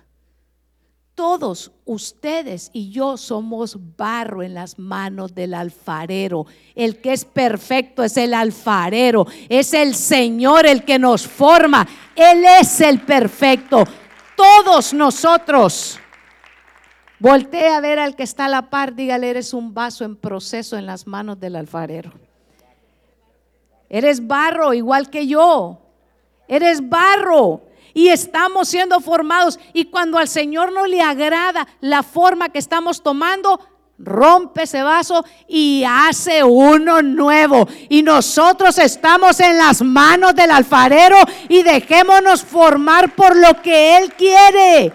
Todos ustedes y yo somos barro en las manos del alfarero. El que es perfecto es el alfarero. Es el Señor el que nos forma. Él es el perfecto. Todos nosotros. Voltea a ver al que está a la par. Dígale, eres un vaso en proceso en las manos del alfarero. Eres barro igual que yo. Eres barro. Y estamos siendo formados. Y cuando al Señor no le agrada la forma que estamos tomando, rompe ese vaso y hace uno nuevo. Y nosotros estamos en las manos del alfarero y dejémonos formar por lo que Él quiere.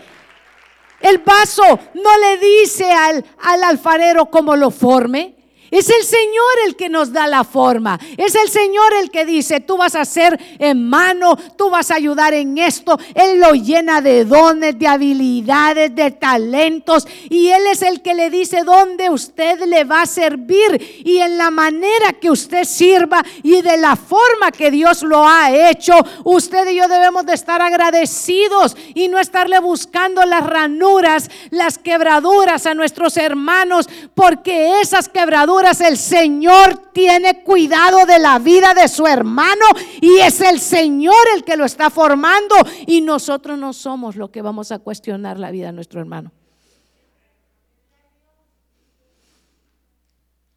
El vaso no le dice al, al alfarero cómo lo forme. Es el Señor el que nos da la forma. Es el Señor el que dice, tú vas a ser en mano, tú vas a ayudar en esto. Él lo llena de dones, de habilidades, de talentos. Y Él es el que le dice dónde usted le va a servir y en la manera que usted sirva y de la forma que Dios lo ha hecho. Usted y yo debemos de estar agradecidos y no estarle buscando las ranuras, las quebraduras a nuestros hermanos, porque esas quebraduras el Señor tiene cuidado de la vida de su hermano y es el Señor el que lo está formando y nosotros no somos lo que vamos a cuestionar la vida de nuestro hermano.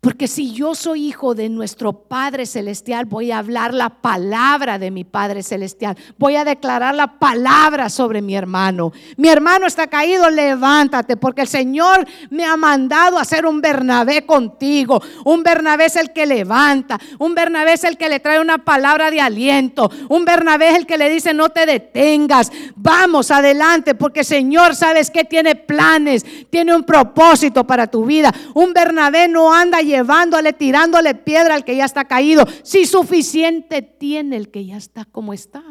Porque si yo soy hijo de nuestro Padre Celestial, voy a hablar la palabra de mi Padre Celestial. Voy a declarar la palabra sobre mi hermano. Mi hermano está caído, levántate, porque el Señor me ha mandado a hacer un Bernabé contigo. Un Bernabé es el que levanta. Un Bernabé es el que le trae una palabra de aliento. Un Bernabé es el que le dice, no te detengas. Vamos adelante, porque Señor, sabes que tiene planes, tiene un propósito para tu vida. Un Bernabé no anda llevándole, tirándole piedra al que ya está caído. Si suficiente tiene el que ya está como está.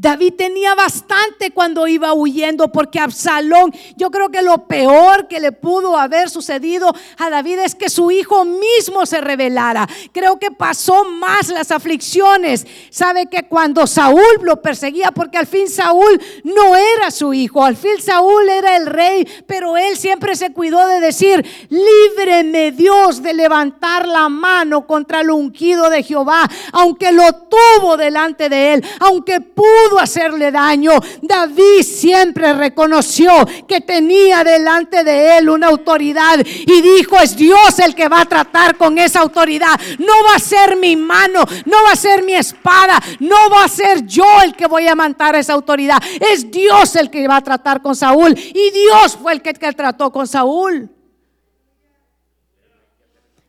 David tenía bastante cuando iba huyendo porque Absalón, yo creo que lo peor que le pudo haber sucedido a David es que su hijo mismo se rebelara. Creo que pasó más las aflicciones. Sabe que cuando Saúl lo perseguía, porque al fin Saúl no era su hijo, al fin Saúl era el rey, pero él siempre se cuidó de decir, líbreme Dios de levantar la mano contra el ungido de Jehová, aunque lo tuvo delante de él, aunque pudo hacerle daño. David siempre reconoció que tenía delante de él una autoridad y dijo, es Dios el que va a tratar con esa autoridad. No va a ser mi mano, no va a ser mi espada, no va a ser yo el que voy a mantar esa autoridad. Es Dios el que va a tratar con Saúl y Dios fue el que trató con Saúl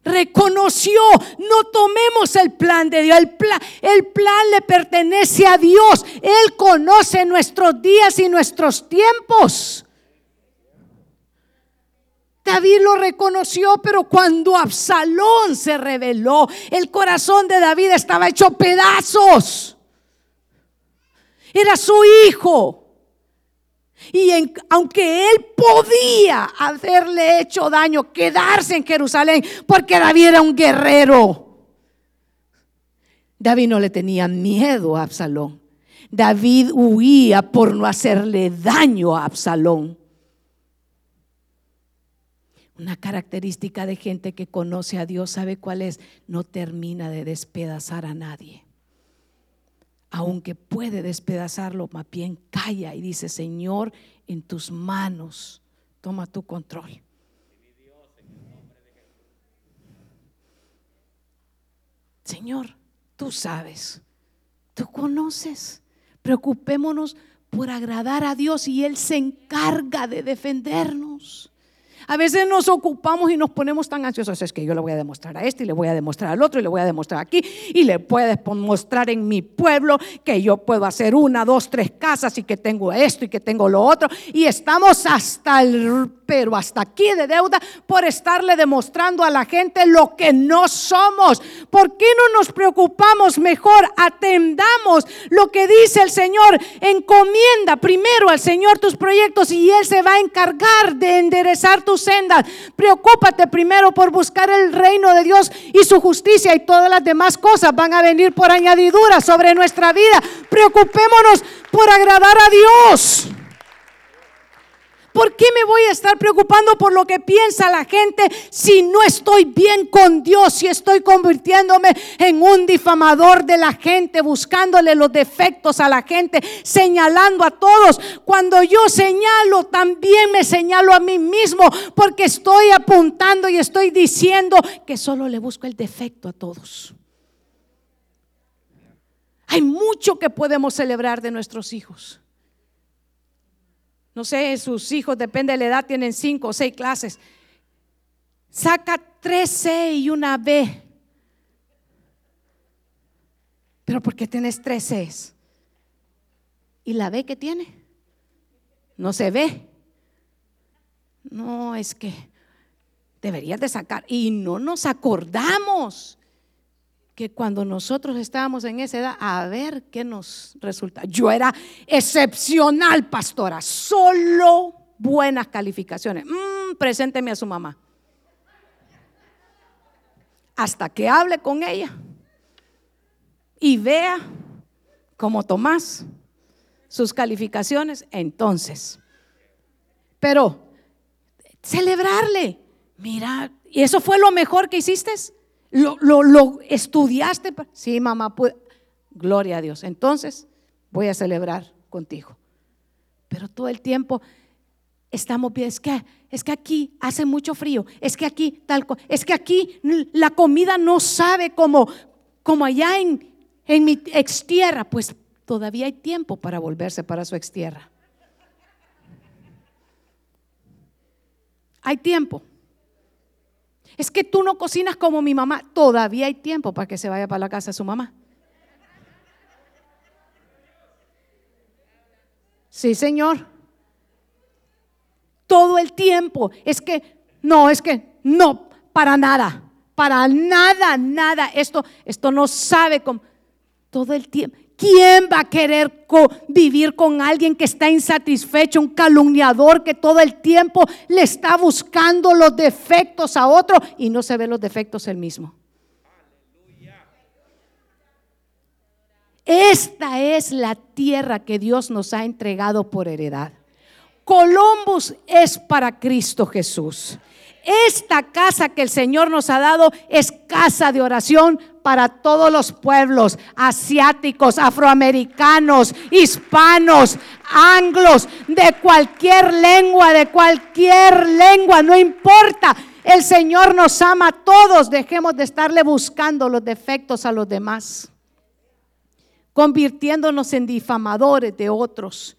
reconoció, no tomemos el plan de Dios, el plan, el plan le pertenece a Dios, Él conoce nuestros días y nuestros tiempos. David lo reconoció, pero cuando Absalón se reveló, el corazón de David estaba hecho pedazos. Era su hijo. Y aunque él podía haberle hecho daño, quedarse en Jerusalén, porque David era un guerrero. David no le tenía miedo a Absalón. David huía por no hacerle daño a Absalón. Una característica de gente que conoce a Dios, ¿sabe cuál es? No termina de despedazar a nadie aunque puede despedazarlo, más bien calla y dice, Señor, en tus manos, toma tu control. Señor, tú sabes, tú conoces. Preocupémonos por agradar a Dios y Él se encarga de defendernos. A veces nos ocupamos y nos ponemos tan ansiosos, es que yo le voy a demostrar a este y le voy a demostrar al otro y le voy a demostrar aquí y le puedes mostrar en mi pueblo que yo puedo hacer una, dos, tres casas y que tengo esto y que tengo lo otro. Y estamos hasta el, pero hasta aquí de deuda por estarle demostrando a la gente lo que no somos. ¿Por qué no nos preocupamos mejor? Atendamos lo que dice el Señor. Encomienda primero al Señor tus proyectos y Él se va a encargar de enderezar tus sendas. Preocúpate primero por buscar el reino de Dios y su justicia y todas las demás cosas van a venir por añadidura sobre nuestra vida. Preocupémonos por agradar a Dios. ¿Por qué me voy a estar preocupando por lo que piensa la gente si no estoy bien con Dios, si estoy convirtiéndome en un difamador de la gente, buscándole los defectos a la gente, señalando a todos? Cuando yo señalo, también me señalo a mí mismo porque estoy apuntando y estoy diciendo que solo le busco el defecto a todos. Hay mucho que podemos celebrar de nuestros hijos. No sé, sus hijos, depende de la edad, tienen cinco o seis clases. Saca tres C y una B. Pero ¿por qué tienes tres Cs? ¿Y la B que tiene? No se ve. No, es que deberías de sacar. Y no nos acordamos que cuando nosotros estábamos en esa edad, a ver qué nos resulta. Yo era excepcional, pastora, solo buenas calificaciones. Mm, presénteme a su mamá. Hasta que hable con ella y vea como Tomás sus calificaciones, entonces. Pero celebrarle, mira, ¿y eso fue lo mejor que hiciste? ¿Lo, lo, estudiaste? Sí, mamá, pues, gloria a Dios. Entonces voy a celebrar contigo. Pero todo el tiempo, estamos bien, es que, es que aquí hace mucho frío, es que aquí tal, es que aquí la comida no sabe como, como allá en, en mi extierra, pues todavía hay tiempo para volverse para su extierra. Hay tiempo. Es que tú no cocinas como mi mamá. Todavía hay tiempo para que se vaya para la casa de su mamá. Sí, Señor. Todo el tiempo. Es que, no, es que, no, para nada. Para nada, nada. Esto, esto no sabe cómo. Todo el tiempo. ¿Quién va a querer vivir con alguien que está insatisfecho, un calumniador que todo el tiempo le está buscando los defectos a otro y no se ve los defectos él mismo? Esta es la tierra que Dios nos ha entregado por heredad. Columbus es para Cristo Jesús. Esta casa que el Señor nos ha dado es casa de oración para todos los pueblos, asiáticos, afroamericanos, hispanos, anglos, de cualquier lengua, de cualquier lengua, no importa. El Señor nos ama a todos. Dejemos de estarle buscando los defectos a los demás, convirtiéndonos en difamadores de otros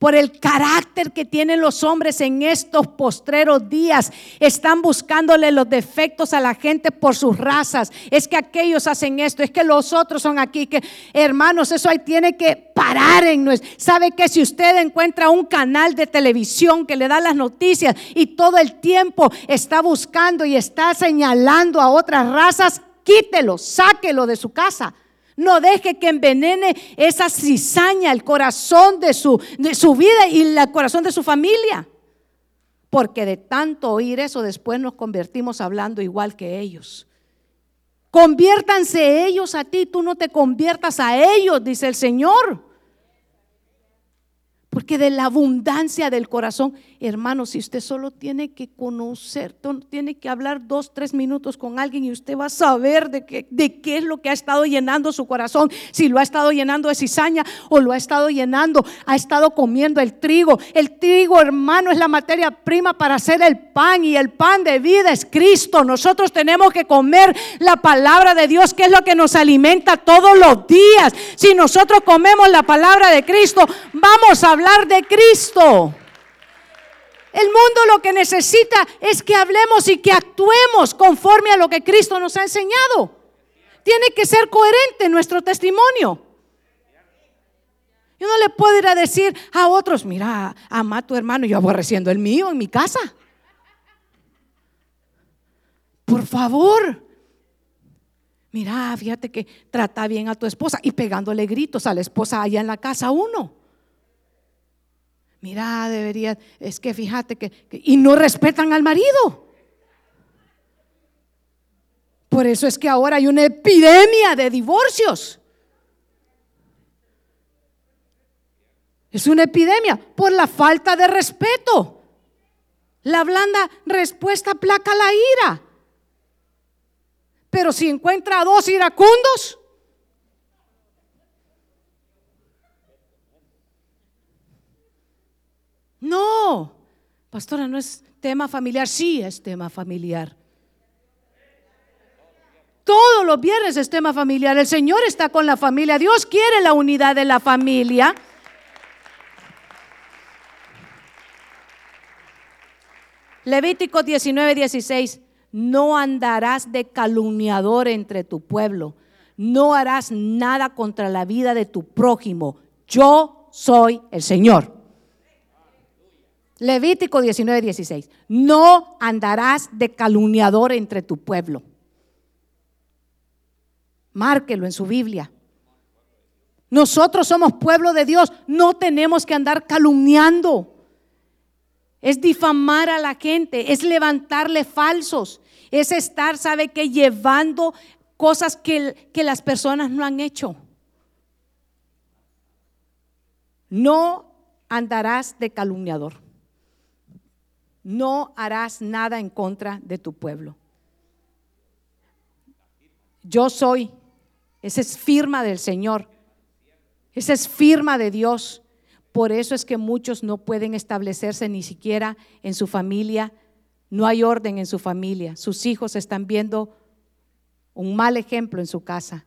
por el carácter que tienen los hombres en estos postreros días. Están buscándole los defectos a la gente por sus razas. Es que aquellos hacen esto, es que los otros son aquí. Que hermanos, eso ahí tiene que parar en nuestro. ¿Sabe que si usted encuentra un canal de televisión que le da las noticias y todo el tiempo está buscando y está señalando a otras razas, quítelo, sáquelo de su casa. No deje que envenene esa cizaña el corazón de su, de su vida y el corazón de su familia. Porque de tanto oír eso después nos convertimos hablando igual que ellos. Conviértanse ellos a ti, tú no te conviertas a ellos, dice el Señor. Porque de la abundancia del corazón, hermano, si usted solo tiene que conocer, tiene que hablar dos, tres minutos con alguien y usted va a saber de qué, de qué es lo que ha estado llenando su corazón. Si lo ha estado llenando de cizaña o lo ha estado llenando, ha estado comiendo el trigo. El trigo, hermano, es la materia prima para hacer el pan y el pan de vida es Cristo. Nosotros tenemos que comer la palabra de Dios, que es lo que nos alimenta todos los días. Si nosotros comemos la palabra de Cristo, vamos a hablar de Cristo. El mundo lo que necesita es que hablemos y que actuemos conforme a lo que Cristo nos ha enseñado. Tiene que ser coherente nuestro testimonio. Yo no le puedo ir a decir a otros, mira, ama a tu hermano, yo aborreciendo el mío en mi casa. Por favor. Mira, fíjate que trata bien a tu esposa y pegándole gritos a la esposa allá en la casa uno mira, debería, es que fíjate que, y no respetan al marido. Por eso es que ahora hay una epidemia de divorcios. Es una epidemia por la falta de respeto. La blanda respuesta placa la ira. Pero si encuentra a dos iracundos, No, pastora, no es tema familiar. Sí, es tema familiar. Todos los viernes es tema familiar. El Señor está con la familia. Dios quiere la unidad de la familia. Levítico 19, 16. No andarás de calumniador entre tu pueblo. No harás nada contra la vida de tu prójimo. Yo soy el Señor. Levítico 19, 16. No andarás de calumniador entre tu pueblo. Márquelo en su Biblia. Nosotros somos pueblo de Dios. No tenemos que andar calumniando. Es difamar a la gente, es levantarle falsos, es estar, ¿sabe qué? Llevando cosas que, que las personas no han hecho. No andarás de calumniador no harás nada en contra de tu pueblo. Yo soy, esa es firma del Señor, esa es firma de Dios. Por eso es que muchos no pueden establecerse ni siquiera en su familia. No hay orden en su familia. Sus hijos están viendo un mal ejemplo en su casa.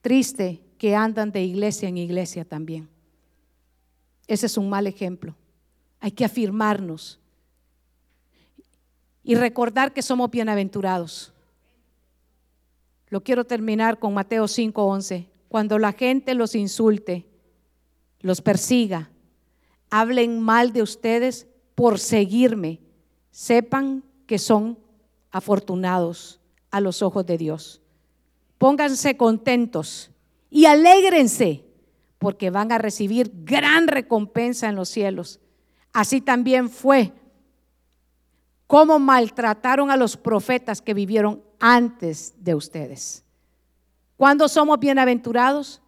Triste que andan de iglesia en iglesia también. Ese es un mal ejemplo. Hay que afirmarnos y recordar que somos bienaventurados. Lo quiero terminar con Mateo 5:11. Cuando la gente los insulte, los persiga, hablen mal de ustedes por seguirme, sepan que son afortunados a los ojos de Dios. Pónganse contentos y alégrense porque van a recibir gran recompensa en los cielos. Así también fue como maltrataron a los profetas que vivieron antes de ustedes. ¿Cuándo somos bienaventurados?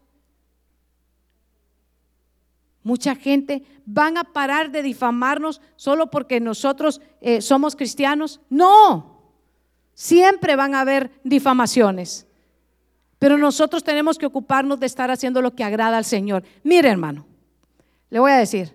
Mucha gente van a parar de difamarnos solo porque nosotros eh, somos cristianos. No, siempre van a haber difamaciones. Pero nosotros tenemos que ocuparnos de estar haciendo lo que agrada al Señor. Mire, hermano, le voy a decir,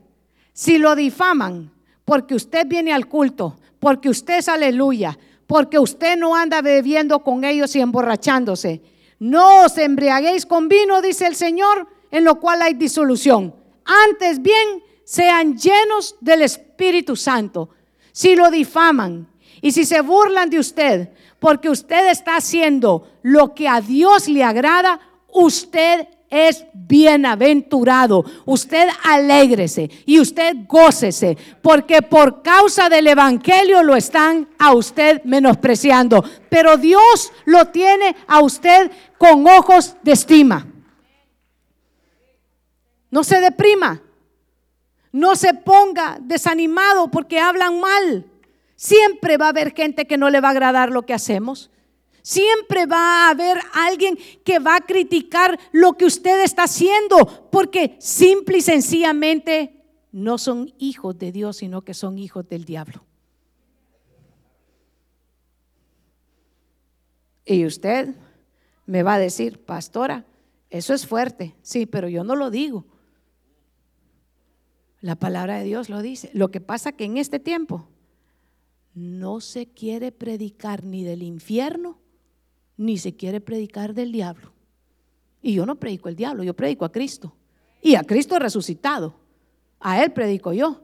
si lo difaman porque usted viene al culto, porque usted es aleluya, porque usted no anda bebiendo con ellos y emborrachándose, no os embriaguéis con vino, dice el Señor, en lo cual hay disolución. Antes bien, sean llenos del Espíritu Santo. Si lo difaman y si se burlan de usted, porque usted está haciendo lo que a Dios le agrada, usted es bienaventurado. Usted alégrese y usted gócese, porque por causa del Evangelio lo están a usted menospreciando. Pero Dios lo tiene a usted con ojos de estima. No se deprima. No se ponga desanimado porque hablan mal. Siempre va a haber gente que no le va a agradar lo que hacemos. Siempre va a haber alguien que va a criticar lo que usted está haciendo porque simple y sencillamente no son hijos de Dios, sino que son hijos del diablo. Y usted me va a decir, pastora, eso es fuerte. Sí, pero yo no lo digo. La palabra de Dios lo dice. Lo que pasa que en este tiempo no se quiere predicar ni del infierno, ni se quiere predicar del diablo. Y yo no predico el diablo, yo predico a Cristo. Y a Cristo resucitado. A Él predico yo.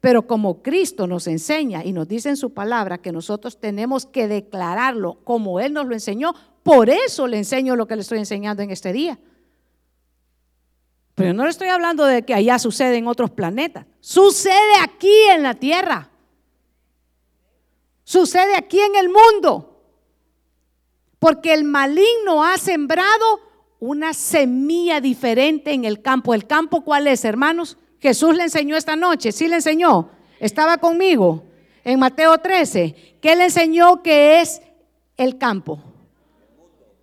Pero como Cristo nos enseña y nos dice en su palabra que nosotros tenemos que declararlo como Él nos lo enseñó, por eso le enseño lo que le estoy enseñando en este día. Pero no le estoy hablando de que allá sucede en otros planetas. Sucede aquí en la tierra. Sucede aquí en el mundo. Porque el maligno ha sembrado una semilla diferente en el campo. ¿El campo cuál es, hermanos? Jesús le enseñó esta noche, sí le enseñó. Estaba conmigo en Mateo 13. ¿Qué le enseñó que es el campo?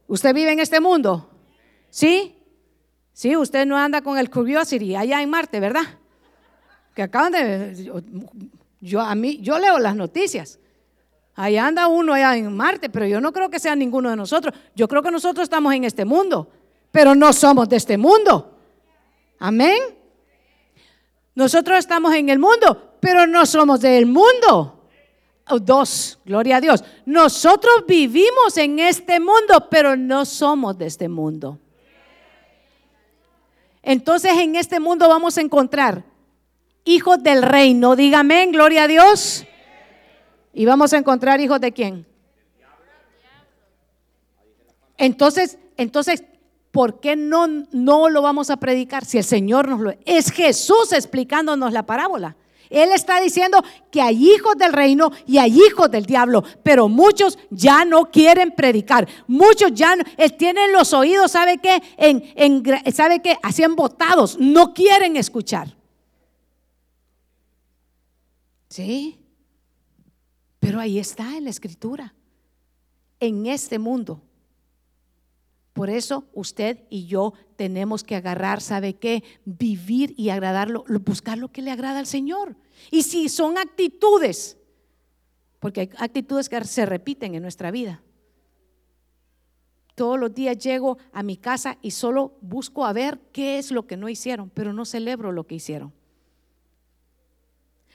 ¿Usted vive en este mundo? ¿Sí? Sí, usted no anda con el Curiosity allá en Marte, ¿verdad? Que acaban de... Yo, a mí, yo leo las noticias. Ahí anda uno allá en Marte, pero yo no creo que sea ninguno de nosotros. Yo creo que nosotros estamos en este mundo, pero no somos de este mundo. Amén. Nosotros estamos en el mundo, pero no somos del mundo. Oh, dos, gloria a Dios. Nosotros vivimos en este mundo, pero no somos de este mundo. Entonces en este mundo vamos a encontrar hijos del reino. Dígame, gloria a Dios. ¿Y vamos a encontrar hijos de quién? Entonces, entonces, ¿por qué no, no lo vamos a predicar si el Señor nos lo... Es Jesús explicándonos la parábola. Él está diciendo que hay hijos del reino y hay hijos del diablo, pero muchos ya no quieren predicar. Muchos ya no, tienen los oídos, ¿sabe qué? En, ¿Sabe qué? Así botados, no quieren escuchar. ¿Sí? Pero ahí está en la escritura, en este mundo. Por eso usted y yo tenemos que agarrar, ¿sabe qué? Vivir y agradarlo, buscar lo que le agrada al Señor. Y si son actitudes, porque hay actitudes que se repiten en nuestra vida. Todos los días llego a mi casa y solo busco a ver qué es lo que no hicieron, pero no celebro lo que hicieron.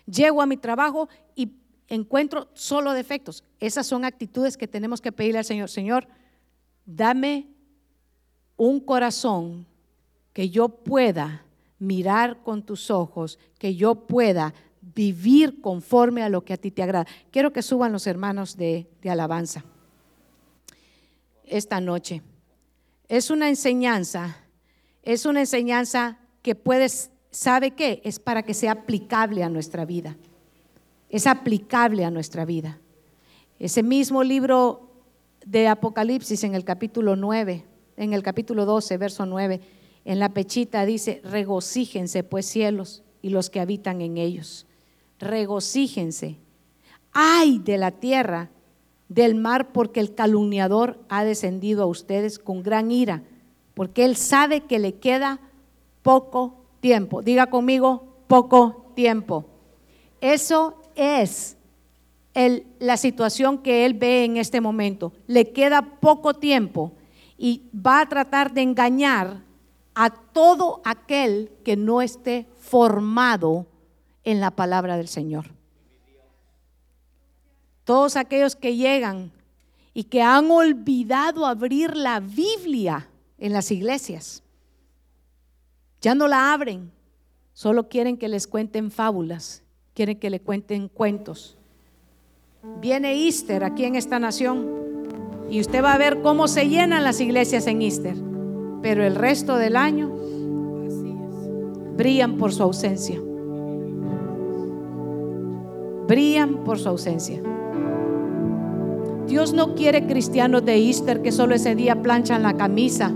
Llego a mi trabajo y encuentro solo defectos. Esas son actitudes que tenemos que pedirle al Señor. Señor, dame un corazón que yo pueda mirar con tus ojos, que yo pueda vivir conforme a lo que a ti te agrada. Quiero que suban los hermanos de, de alabanza esta noche. Es una enseñanza, es una enseñanza que puedes, ¿sabe qué? Es para que sea aplicable a nuestra vida. Es aplicable a nuestra vida. Ese mismo libro de Apocalipsis en el capítulo 9, en el capítulo 12, verso 9, en la pechita dice, regocíjense pues cielos y los que habitan en ellos. Regocíjense. Ay de la tierra, del mar, porque el calumniador ha descendido a ustedes con gran ira, porque él sabe que le queda poco tiempo. Diga conmigo, poco tiempo. Eso es el, la situación que él ve en este momento. Le queda poco tiempo y va a tratar de engañar a todo aquel que no esté formado en la palabra del Señor. Todos aquellos que llegan y que han olvidado abrir la Biblia en las iglesias. Ya no la abren, solo quieren que les cuenten fábulas, quieren que le cuenten cuentos. Viene Easter aquí en esta nación y usted va a ver cómo se llenan las iglesias en Easter, pero el resto del año brillan por su ausencia. Brillan por su ausencia. Dios no quiere cristianos de Easter que solo ese día planchan la camisa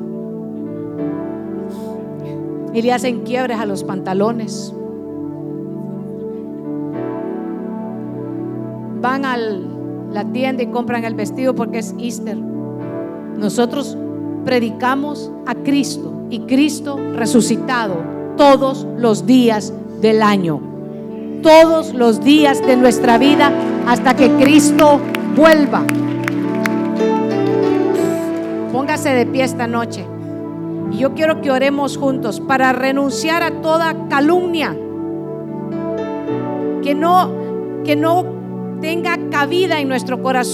y le hacen quiebres a los pantalones. Van a la tienda y compran el vestido porque es Easter. Nosotros predicamos a Cristo y Cristo resucitado todos los días del año. Todos los días de nuestra vida hasta que Cristo vuelva. Póngase de pie esta noche. Y yo quiero que oremos juntos para renunciar a toda calumnia. Que no, que no tenga cabida en nuestro corazón.